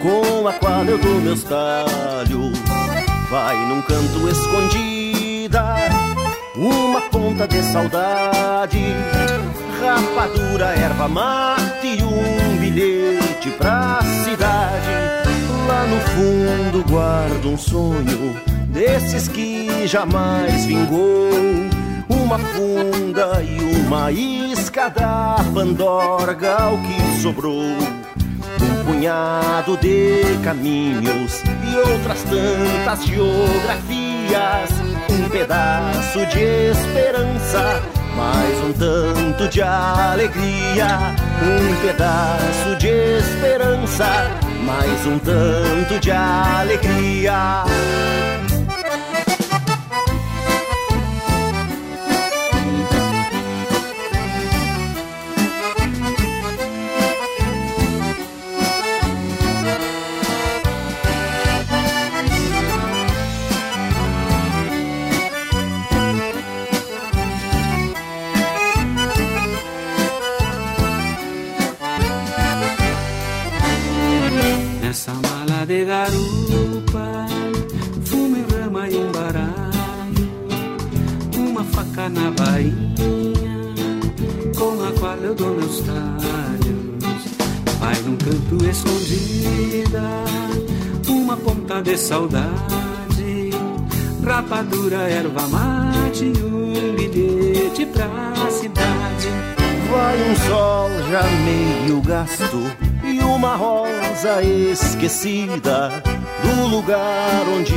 Com a qual eu dou meus talhos Vai num canto escondida uma ponta de saudade, rapadura, erva mate e um bilhete pra cidade. Lá no fundo guardo um sonho desses que jamais vingou. Uma funda e uma isca da pandorga, o que sobrou. Um punhado de caminhos e outras tantas geografias. Um pedaço de esperança, mais um tanto de alegria. Um pedaço de esperança, mais um tanto de alegria. De garupa, fumo em rama e um baralho, uma faca na bainha, com a qual eu dou meus talhos. Vai num canto escondida, uma ponta de saudade, rapadura, erva mate e um bilhete pra cidade. Vai um sol já meio gasto uma rosa esquecida do lugar onde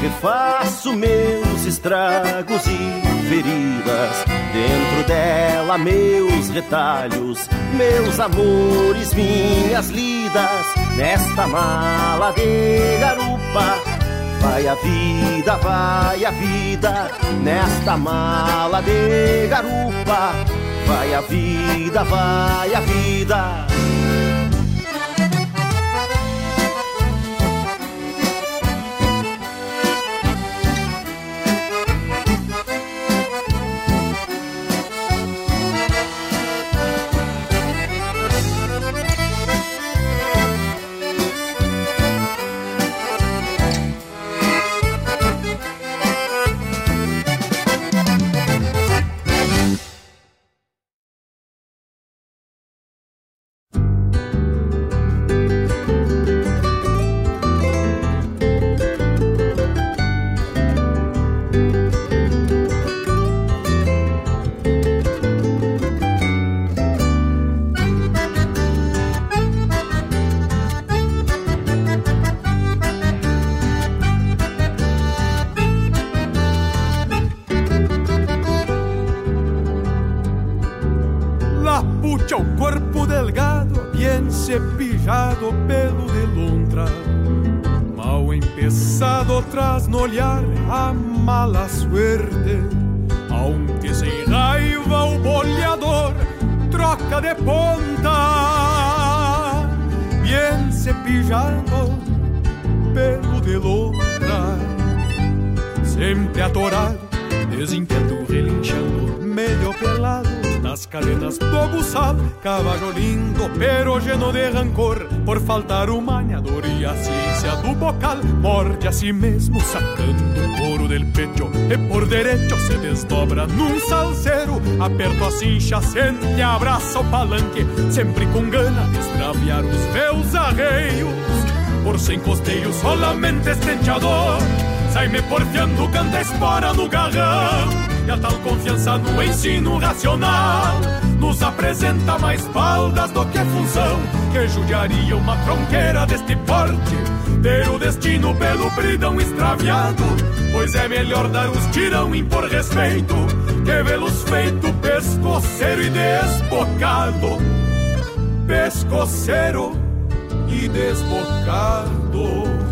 refaço meus estragos e feridas. Dentro dela, meus retalhos, meus amores, minhas lidas. Nesta mala de garupa, vai a vida, vai a vida. Nesta mala de garupa, vai a vida, vai a vida. Si mesmo, sacando o couro del pecho, e por derecho se desdobra num salseiro. Aperto a cincha, sente e abraça o palanque, sempre com gana de extraviar os meus arreios. Por sem costeio, solamente estenteador. Sai-me porfiando, canta espora no garrão E a tal confiança no ensino racional Nos apresenta mais faldas do que função Que judiaria uma tronqueira deste porte Ter o destino pelo bridão extraviado Pois é melhor dar os tirão e impor respeito Que vê-los feito pescoceiro e desbocado. Pescoceiro e desbocado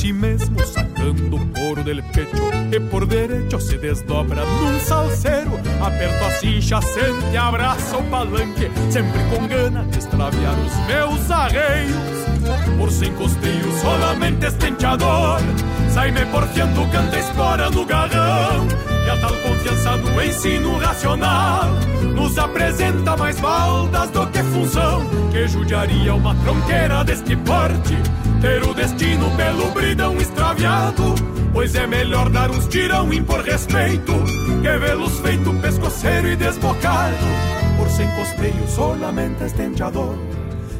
si mesmo sacando o couro del pecho e por derecho se desdobra num salseiro. Aperto a cincha, sente, abraça o palanque, sempre com gana de extraviar os meus arreios. Por sem costeio, solamente estenteador, sai-me porfiando, canta espora no garrão. E a tal confiança no ensino racional nos apresenta mais baldas do que função. Que judiaria uma tronqueira deste porte ter o destino pelo bridão extraviado. Pois é melhor dar uns tirão impor respeito que vê-los feito pescoceiro e desbocado. Por sem costeio, solamente estenteador.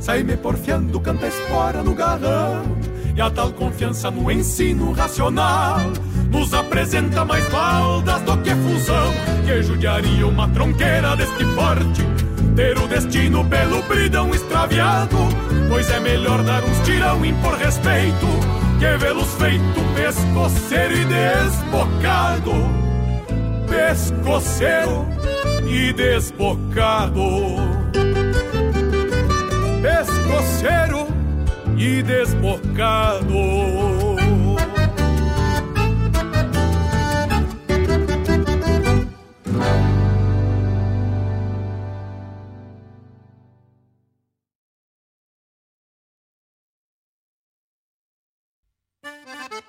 Sai-me porfiando, canta espora no garrão. E a tal confiança no ensino racional nos apresenta mais baldas do que função. Que judiaria uma tronqueira deste porte ter o destino pelo bridão extraviado. Pois é melhor dar uns tirão impor respeito que vê-los feito pescoceiro e desbocado. Pescoceiro e desbocado. Pescoceiro e desbocado.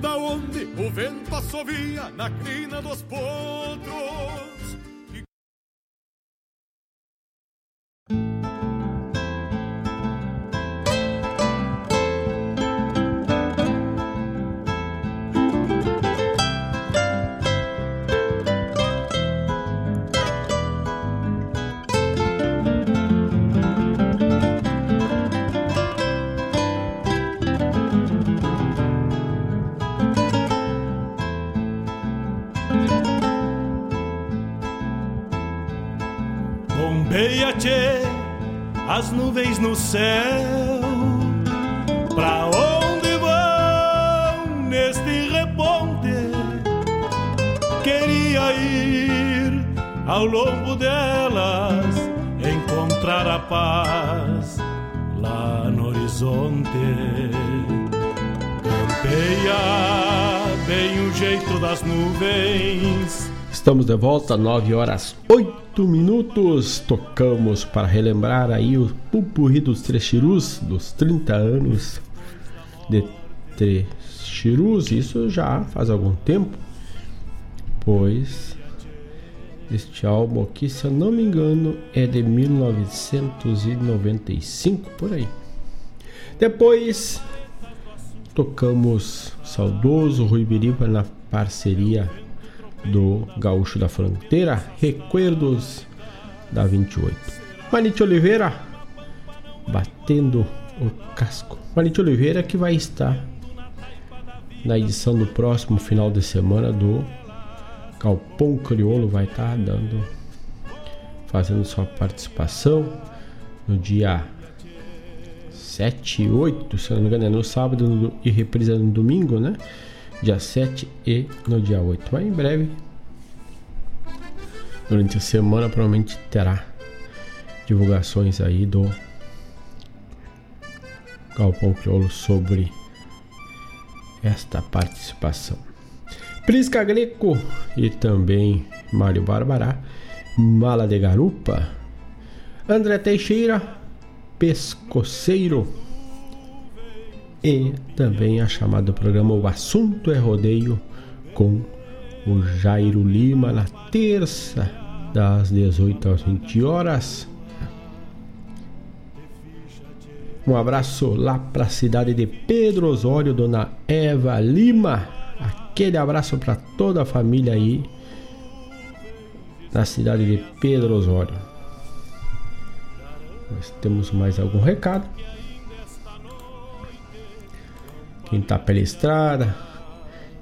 da onde o vento assovia na crina dos potros. Bombeia, tchê, as nuvens no céu. Pra onde vão neste reponte? Queria ir ao longo delas, encontrar a paz lá no horizonte. Campeia bem o jeito das nuvens. Estamos de volta, 9 horas 8 minutos. Tocamos para relembrar aí o pupurri dos Trechirus, dos 30 anos de Trechirus. Isso já faz algum tempo, pois este álbum aqui, se eu não me engano, é de 1995 por aí. Depois tocamos saudoso Rui Biriba na parceria do Gaúcho da Fronteira, Recuerdos da 28. Manite Oliveira batendo o casco. Manite Oliveira que vai estar na edição do próximo final de semana do Galpão Crioulo, vai estar dando fazendo sua participação no dia 7 e 8, se não me engano, é no sábado e reprisa no domingo, né? Dia 7 e no dia 8. Mas em breve, durante a semana, provavelmente terá divulgações aí do Galpão Crioulo sobre esta participação. Prisca Greco e também Mário Barbará, Mala de Garupa, André Teixeira, Pescoceiro e também a chamada do programa O Assunto é Rodeio com o Jairo Lima na terça das 18 às 20 horas. Um abraço lá para a cidade de Pedro Osório, dona Eva Lima. Aquele abraço para toda a família aí na cidade de Pedro Osório. Nós temos mais algum recado? Quem tá pela estrada,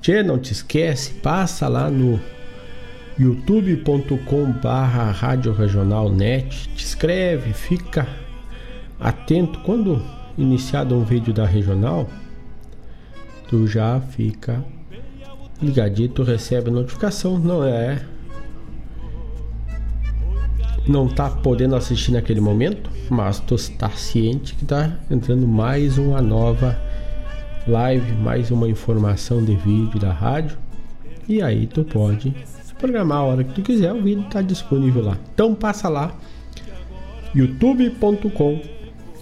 Tchê, não te esquece, passa lá no youtube.com barra Rádio Regional Net. Te inscreve, fica atento. Quando iniciado um vídeo da Regional, tu já fica ligadinho, tu recebe notificação. Não é não tá podendo assistir naquele momento, mas tu está ciente que tá entrando mais uma nova live, mais uma informação de vídeo da rádio. E aí tu pode programar a hora que tu quiser, o vídeo está disponível lá. Então passa lá youtube.com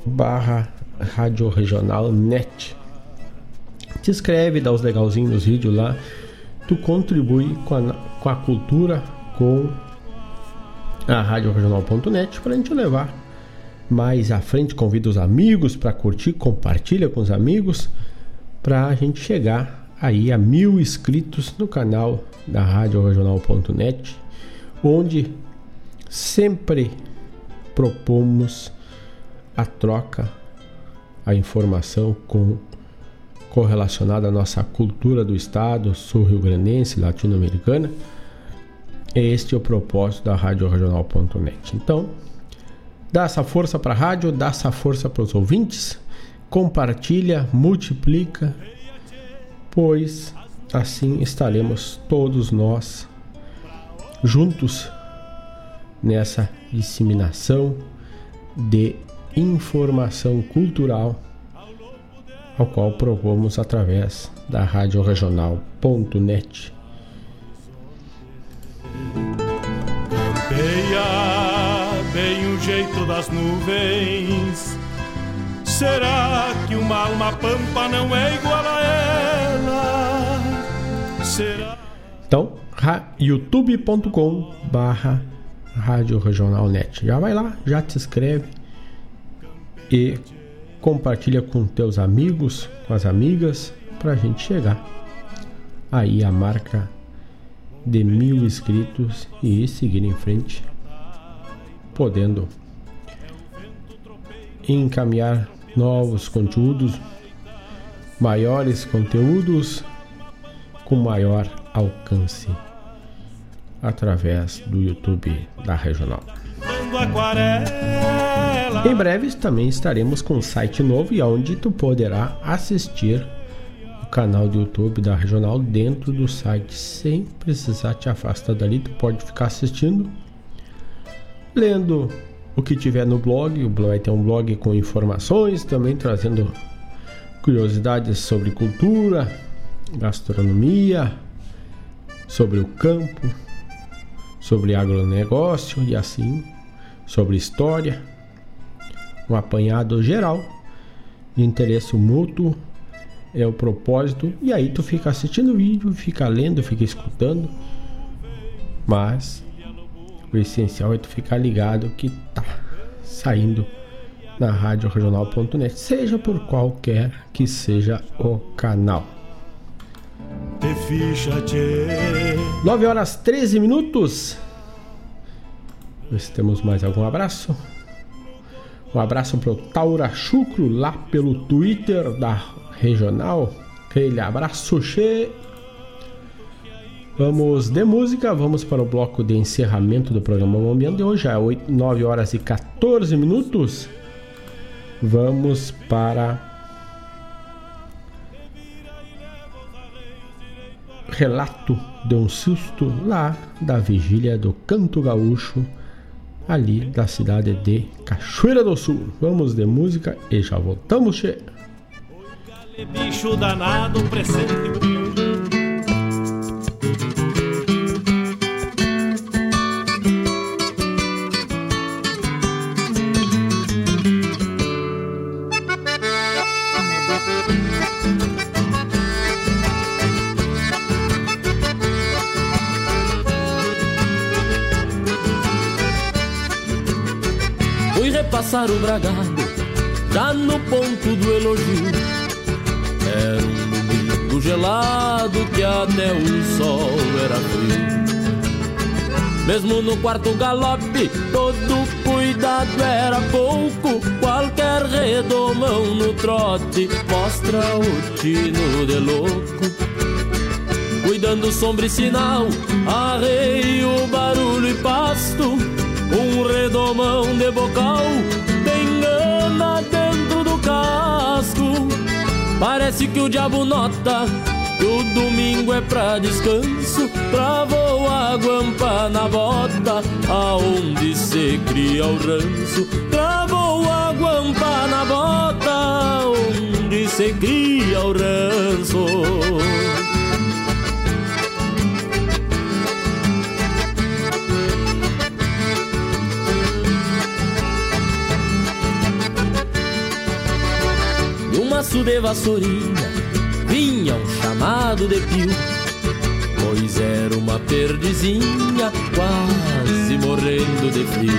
barra Rádio Regional Net. Te inscreve, dá os legalzinhos nos vídeos lá. Tu contribui com a, com a cultura, com a Rádio Regional.net para a gente levar mais à frente. Convida os amigos para curtir, compartilha com os amigos para a gente chegar aí a mil inscritos no canal da Rádio Regional.net, onde sempre propomos a troca, a informação com correlacionada à nossa cultura do estado, sul-rio-grandense, latino-americana este é o propósito da Rádio Regional.net. Então, dá essa força para a rádio, dá essa força para os ouvintes, compartilha, multiplica, pois assim estaremos todos nós juntos nessa disseminação de informação cultural ao qual propomos através da Rádio Regional.net Campeia bem o jeito das nuvens. Será que uma alma pampa não é igual a ela? Será? Então, youtube.com barra Rádio Regional Net. Já vai lá, já te inscreve e compartilha com teus amigos, com as amigas, pra gente chegar aí a marca de mil inscritos e seguir em frente, podendo encaminhar novos conteúdos, maiores conteúdos com maior alcance através do YouTube da Regional. Em breve também estaremos com um site novo e onde tu poderá assistir canal do YouTube da Regional dentro do site, sem precisar te afastar dali. Tu pode ficar assistindo, lendo o que tiver no blog. Vai ter um blog com informações, também trazendo curiosidades sobre cultura, gastronomia, sobre o campo, sobre agronegócio e assim, sobre história. Um apanhado geral de interesse mútuo é o propósito. E aí tu fica assistindo o vídeo, fica lendo, fica escutando. Mas o essencial é tu ficar ligado que tá saindo na rádio regional.net, seja por qualquer que seja o canal. 9 horas 13 minutos. Ver se temos mais algum abraço. Um abraço pro Taura Chucro lá pelo Twitter da regional. Aquele abraço che. Vamos de música, vamos para o bloco de encerramento do programa Momento de hoje, é 8, 9 horas e 14 minutos. Vamos para relato de um susto lá da vigília do Canto Gaúcho, ali da cidade de Cachoeira do Sul. Vamos de música e já voltamos, che. O bragado, já no ponto do elogio era um domingo gelado que até o sol era frio. Mesmo no quarto galope, todo cuidado era pouco. Qualquer redomão no trote mostra o tino de louco. cuidando sombra e sinal, arreio, barulho e pasto, um redomão de bocal, Parece que o diabo nota que o domingo é pra descanso, travou a guampa na bota, aonde se cria o ranço. Travou a guampa na bota, onde se cria o ranço. De vassourinha vinha um chamado de pio. Pois era uma perdizinha quase morrendo de frio.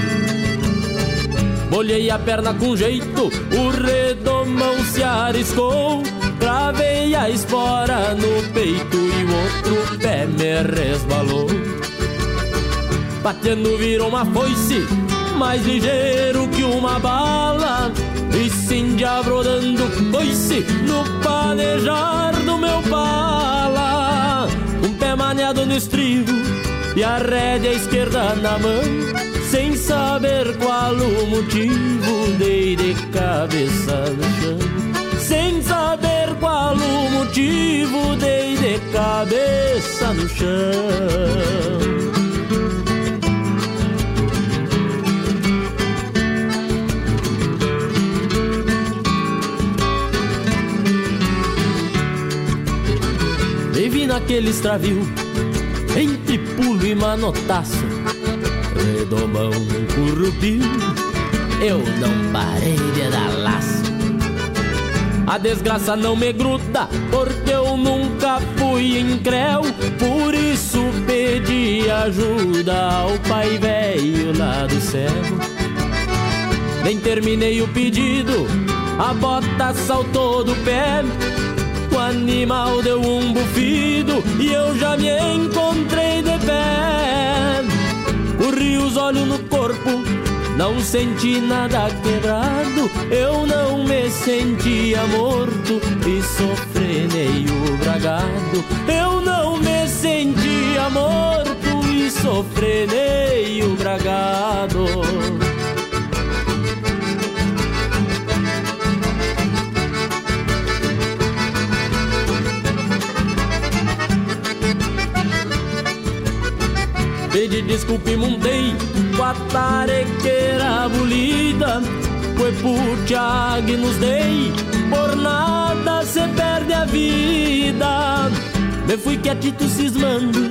Molhei a perna com jeito, o redomão se arriscou Cravei a espora no peito e o outro pé me resbalou. Batendo virou uma foice, mais ligeiro que uma bala cindia brodando coice no panejar do meu pala Um pé maneado no estribo e a rédea esquerda na mão Sem saber qual o motivo, dei de cabeça no chão. Sem saber qual o motivo, dei de cabeça no chão naquele estravio, entre pulo e manotaço, redomão currupio, eu não parei de dar laço. A desgraça não me gruda, porque eu nunca fui incréu, por isso pedi ajuda ao pai velho lá do céu. Nem terminei o pedido, a bota saltou do pé animal deu um bufido e eu já me encontrei de pé. Corri os olhos no corpo, não senti nada quebrado. Eu não me sentia morto e sofrenei o bragado. Eu não me sentia morto e sofrenei o bragado. Pedi desculpa e montei com a tarequeira bolida Foi por nos dei, por nada se perde a vida. Me fui quietito cismando,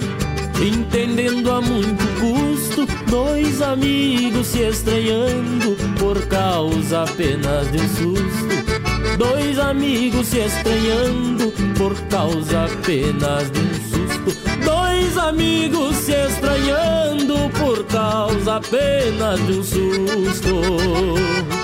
entendendo a muito custo Dois amigos se estranhando por causa apenas de um susto. Dois amigos se estranhando por causa apenas de um Dois amigos se estranhando por causa apenas de um susto.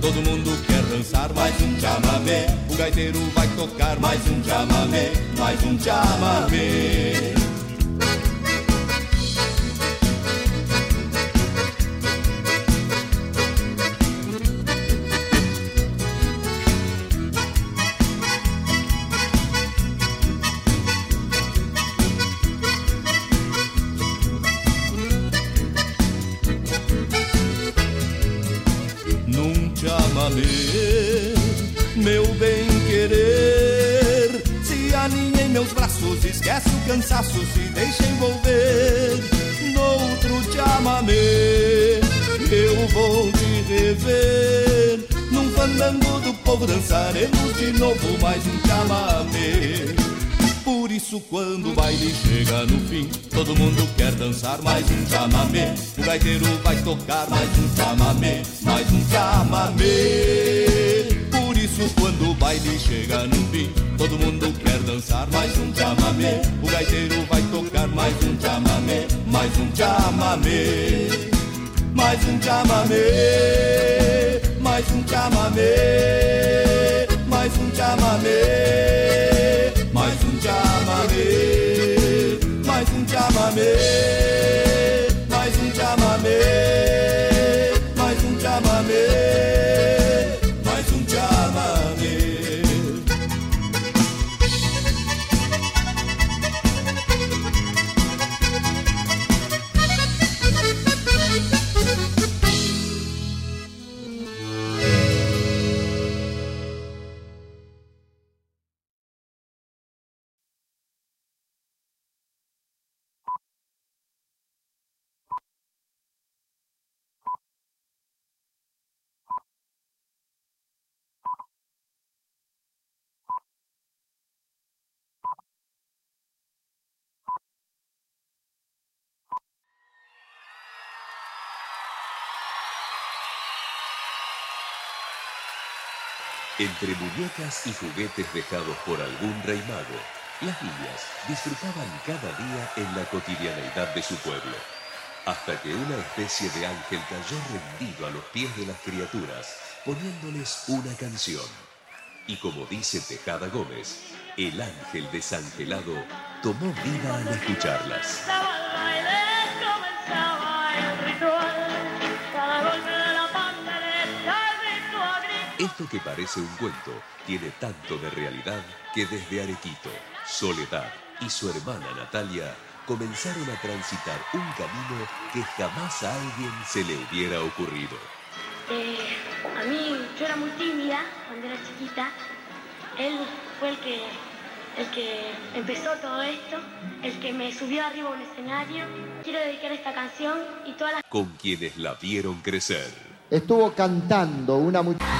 Todo mundo quer dançar mais um chamamé. O gaiteiro vai tocar mais um chamamé, mais um chamamé. Cansaço, se deixa envolver no outro chamamé. Eu vou te rever num fandango do povo dançaremos de novo mais um chamamé. Por isso quando o baile chega no fim, todo mundo quer dançar mais um chamamé. O gaiteiro vai tocar mais um chamamé, mais um chamamé. Por isso quando baile chega no fim, Todo mundo quer dançar mais um chamamé. O gaiteiro vai tocar mais um chamamé, mais um chamamé, mais um chamamé, mais um chamamé, mais um chamamé, mais um chamamé, mais um mais Entre muñecas y juguetes dejados por algún rey mago, las niñas disfrutaban cada día en la cotidianeidad de su pueblo, hasta que una especie de ángel cayó rendido a los pies de las criaturas, poniéndoles una canción. Y como dice Tejada Gómez, el ángel desangelado tomó vida al escucharlas. Esto que parece un cuento tiene tanto de realidad que desde Arequito, Soledad y su hermana Natalia comenzaron a transitar un camino que jamás a alguien se le hubiera ocurrido. Eh, a mí, yo era muy tímida cuando era chiquita. Él fue el que, el que empezó todo esto, el que me subió arriba a un escenario. Quiero dedicar esta canción y todas las... Con quienes la vieron crecer. Estuvo cantando una... con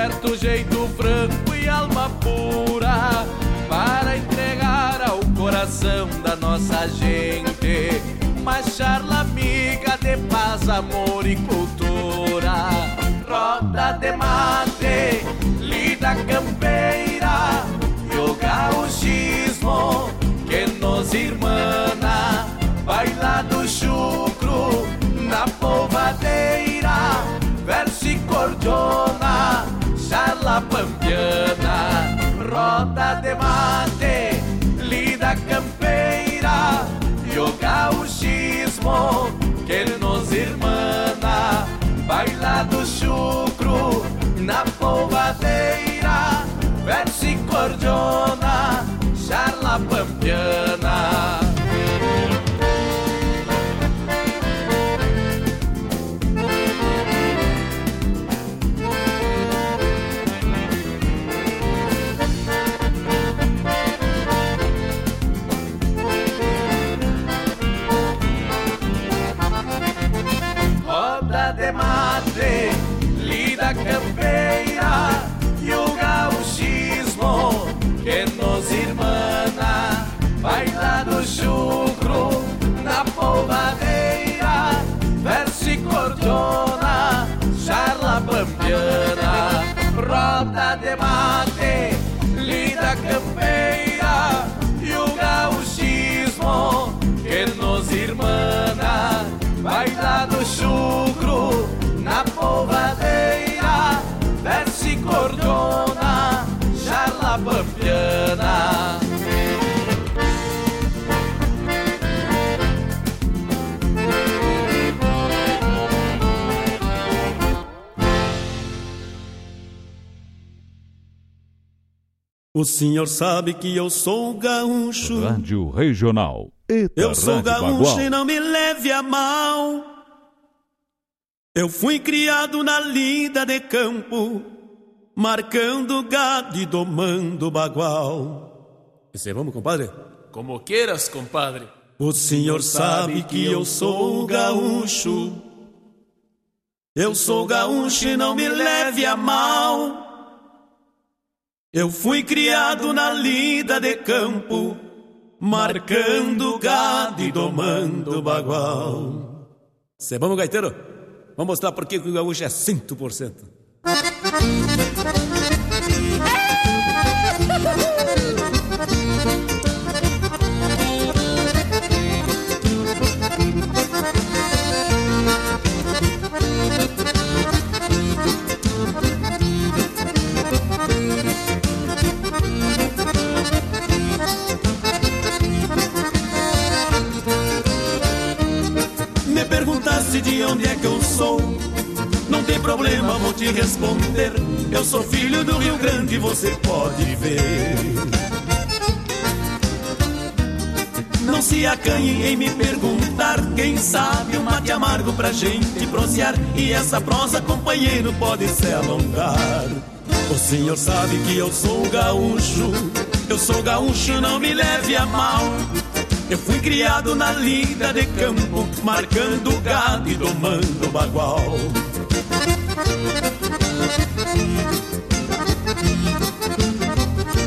certo jeito franco e alma pura para entregar ao coração da nossa gente uma charla amiga de paz, amor e cura. Cordiona, O senhor sabe que eu sou gaúcho. Rádio Regional. Eta Eu sou Rádio gaúcho Bagual. e não me leve a mal. Eu fui criado na lida de campo, marcando gado e domando bagual. E cê, vamos, compadre? Como queiras, compadre. O senhor sabe que eu sou gaúcho. Eu sou gaúcho e não me leve a mal. Eu fui criado na lida de campo, marcando gado e domando bagual. Cê, vamos, gaiteiro? Vamos mostrar por que o gaúcho é 100%. perguntasse de onde é que eu sou. Não tem problema, vou te responder. Eu sou filho do Rio Grande, você pode ver. Não se acanhe em me perguntar. Quem sabe um mate amargo pra gente prosear. E essa prosa, companheiro, pode se alongar. O senhor sabe que eu sou gaúcho. Eu sou gaúcho, não me leve a mal. Eu fui criado na lida de campo, marcando gado e domando bagual.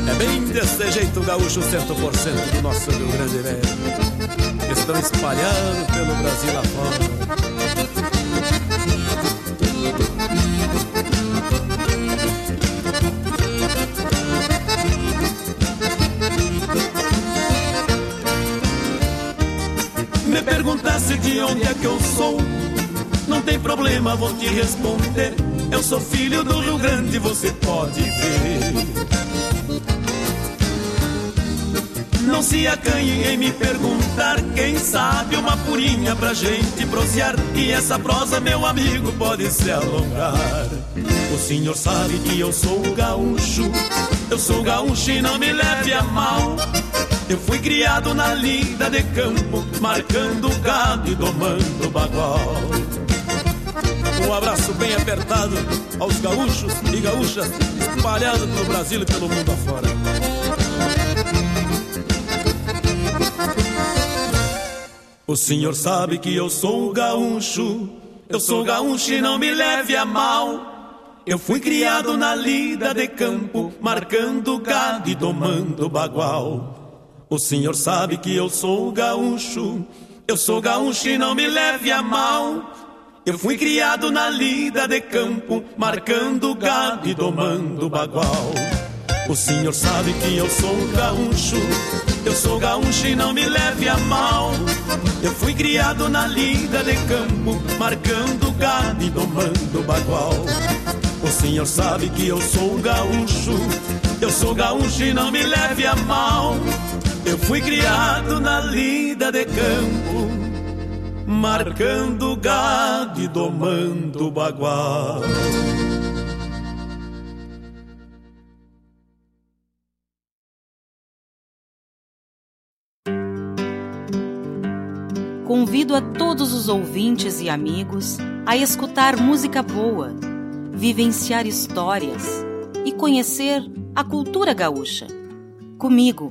É bem desse jeito gaúcho 100% do nosso Rio Grande Velho. Estão espalhados pelo Brasil afora. Perguntasse de onde é que eu sou, não tem problema, vou te responder. Eu sou filho do Rio Grande, você pode ver. Não se acanhe em me perguntar, quem sabe uma purinha pra gente prosear. E essa prosa, meu amigo, pode se alongar. O senhor sabe que eu sou gaúcho, eu sou gaúcho e não me leve a mal. Eu fui criado na lida de campo, marcando gado e domando bagual. Um abraço bem apertado aos gaúchos e gaúchas espalhados pelo Brasil e pelo mundo afora. O senhor sabe que eu sou gaúcho, eu sou gaúcho e não me leve a mal. Eu fui criado na lida de campo, marcando gado e domando bagual. O senhor sabe que eu sou gaúcho, eu sou gaúcho e não me leve a mal. Eu fui criado na lida de campo, marcando gado e domando bagual. O senhor sabe que eu sou gaúcho, eu sou gaúcho e não me leve a mal. Eu fui criado na lida de campo, marcando gado e domando bagual. O senhor sabe que eu sou gaúcho, eu sou gaúcho e não me leve a mal. Eu fui criado na lida de campo, marcando gado e domando bagual. Convido a todos os ouvintes e amigos a escutar música boa, vivenciar histórias e conhecer a cultura gaúcha. Comigo,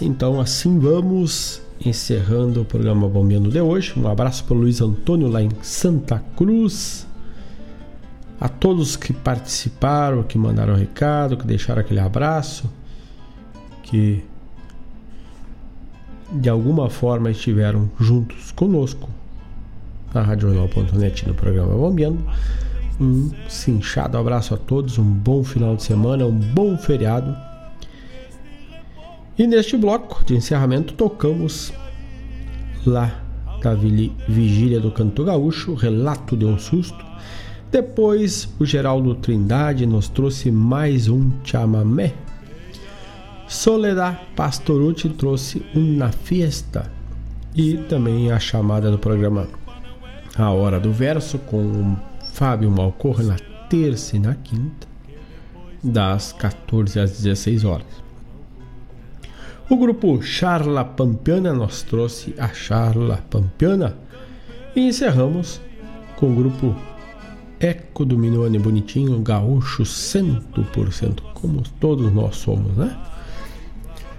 Então assim vamos encerrando o programa Bombeando de hoje. Um abraço para o Luiz Antônio lá em Santa Cruz. A todos que participaram, que mandaram recado, que deixaram aquele abraço, que de alguma forma estiveram juntos conosco na RadioJornal.net no programa Bombeando. Um cinchado abraço a todos, um bom final de semana, um bom feriado e neste bloco de encerramento tocamos lá da vigília do Canto Gaúcho, Relato de um Susto. Depois o Geraldo Trindade nos trouxe mais um chamamé. Soledad Pastorucci trouxe uma fiesta e também a chamada do programa A Hora do Verso com o Fábio Malcorra na terça e na quinta, das 14 às 16 horas. O grupo Charla Pampiana nos trouxe a Charla Pampiana e encerramos com o grupo Eco do Minone Bonitinho, gaúcho 100%, como todos nós somos, né?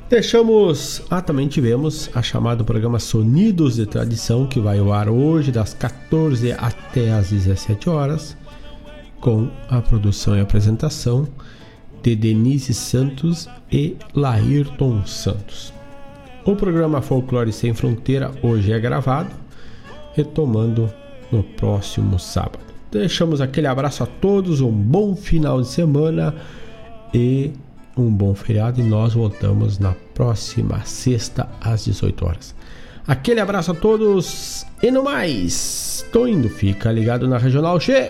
Deixamos. Ah, também tivemos a chamada programa Sonidos de Tradição, que vai ao ar hoje, das 14 até as 17 horas, com a produção e apresentação de Denise Santos e Laírton Santos. O programa Folclore Sem Fronteira hoje é gravado, retomando no próximo sábado. Deixamos aquele abraço a todos, um bom final de semana e um bom feriado e nós voltamos na próxima sexta às 18 horas. Aquele abraço a todos e no mais, tô indo, fica ligado na Regional Che.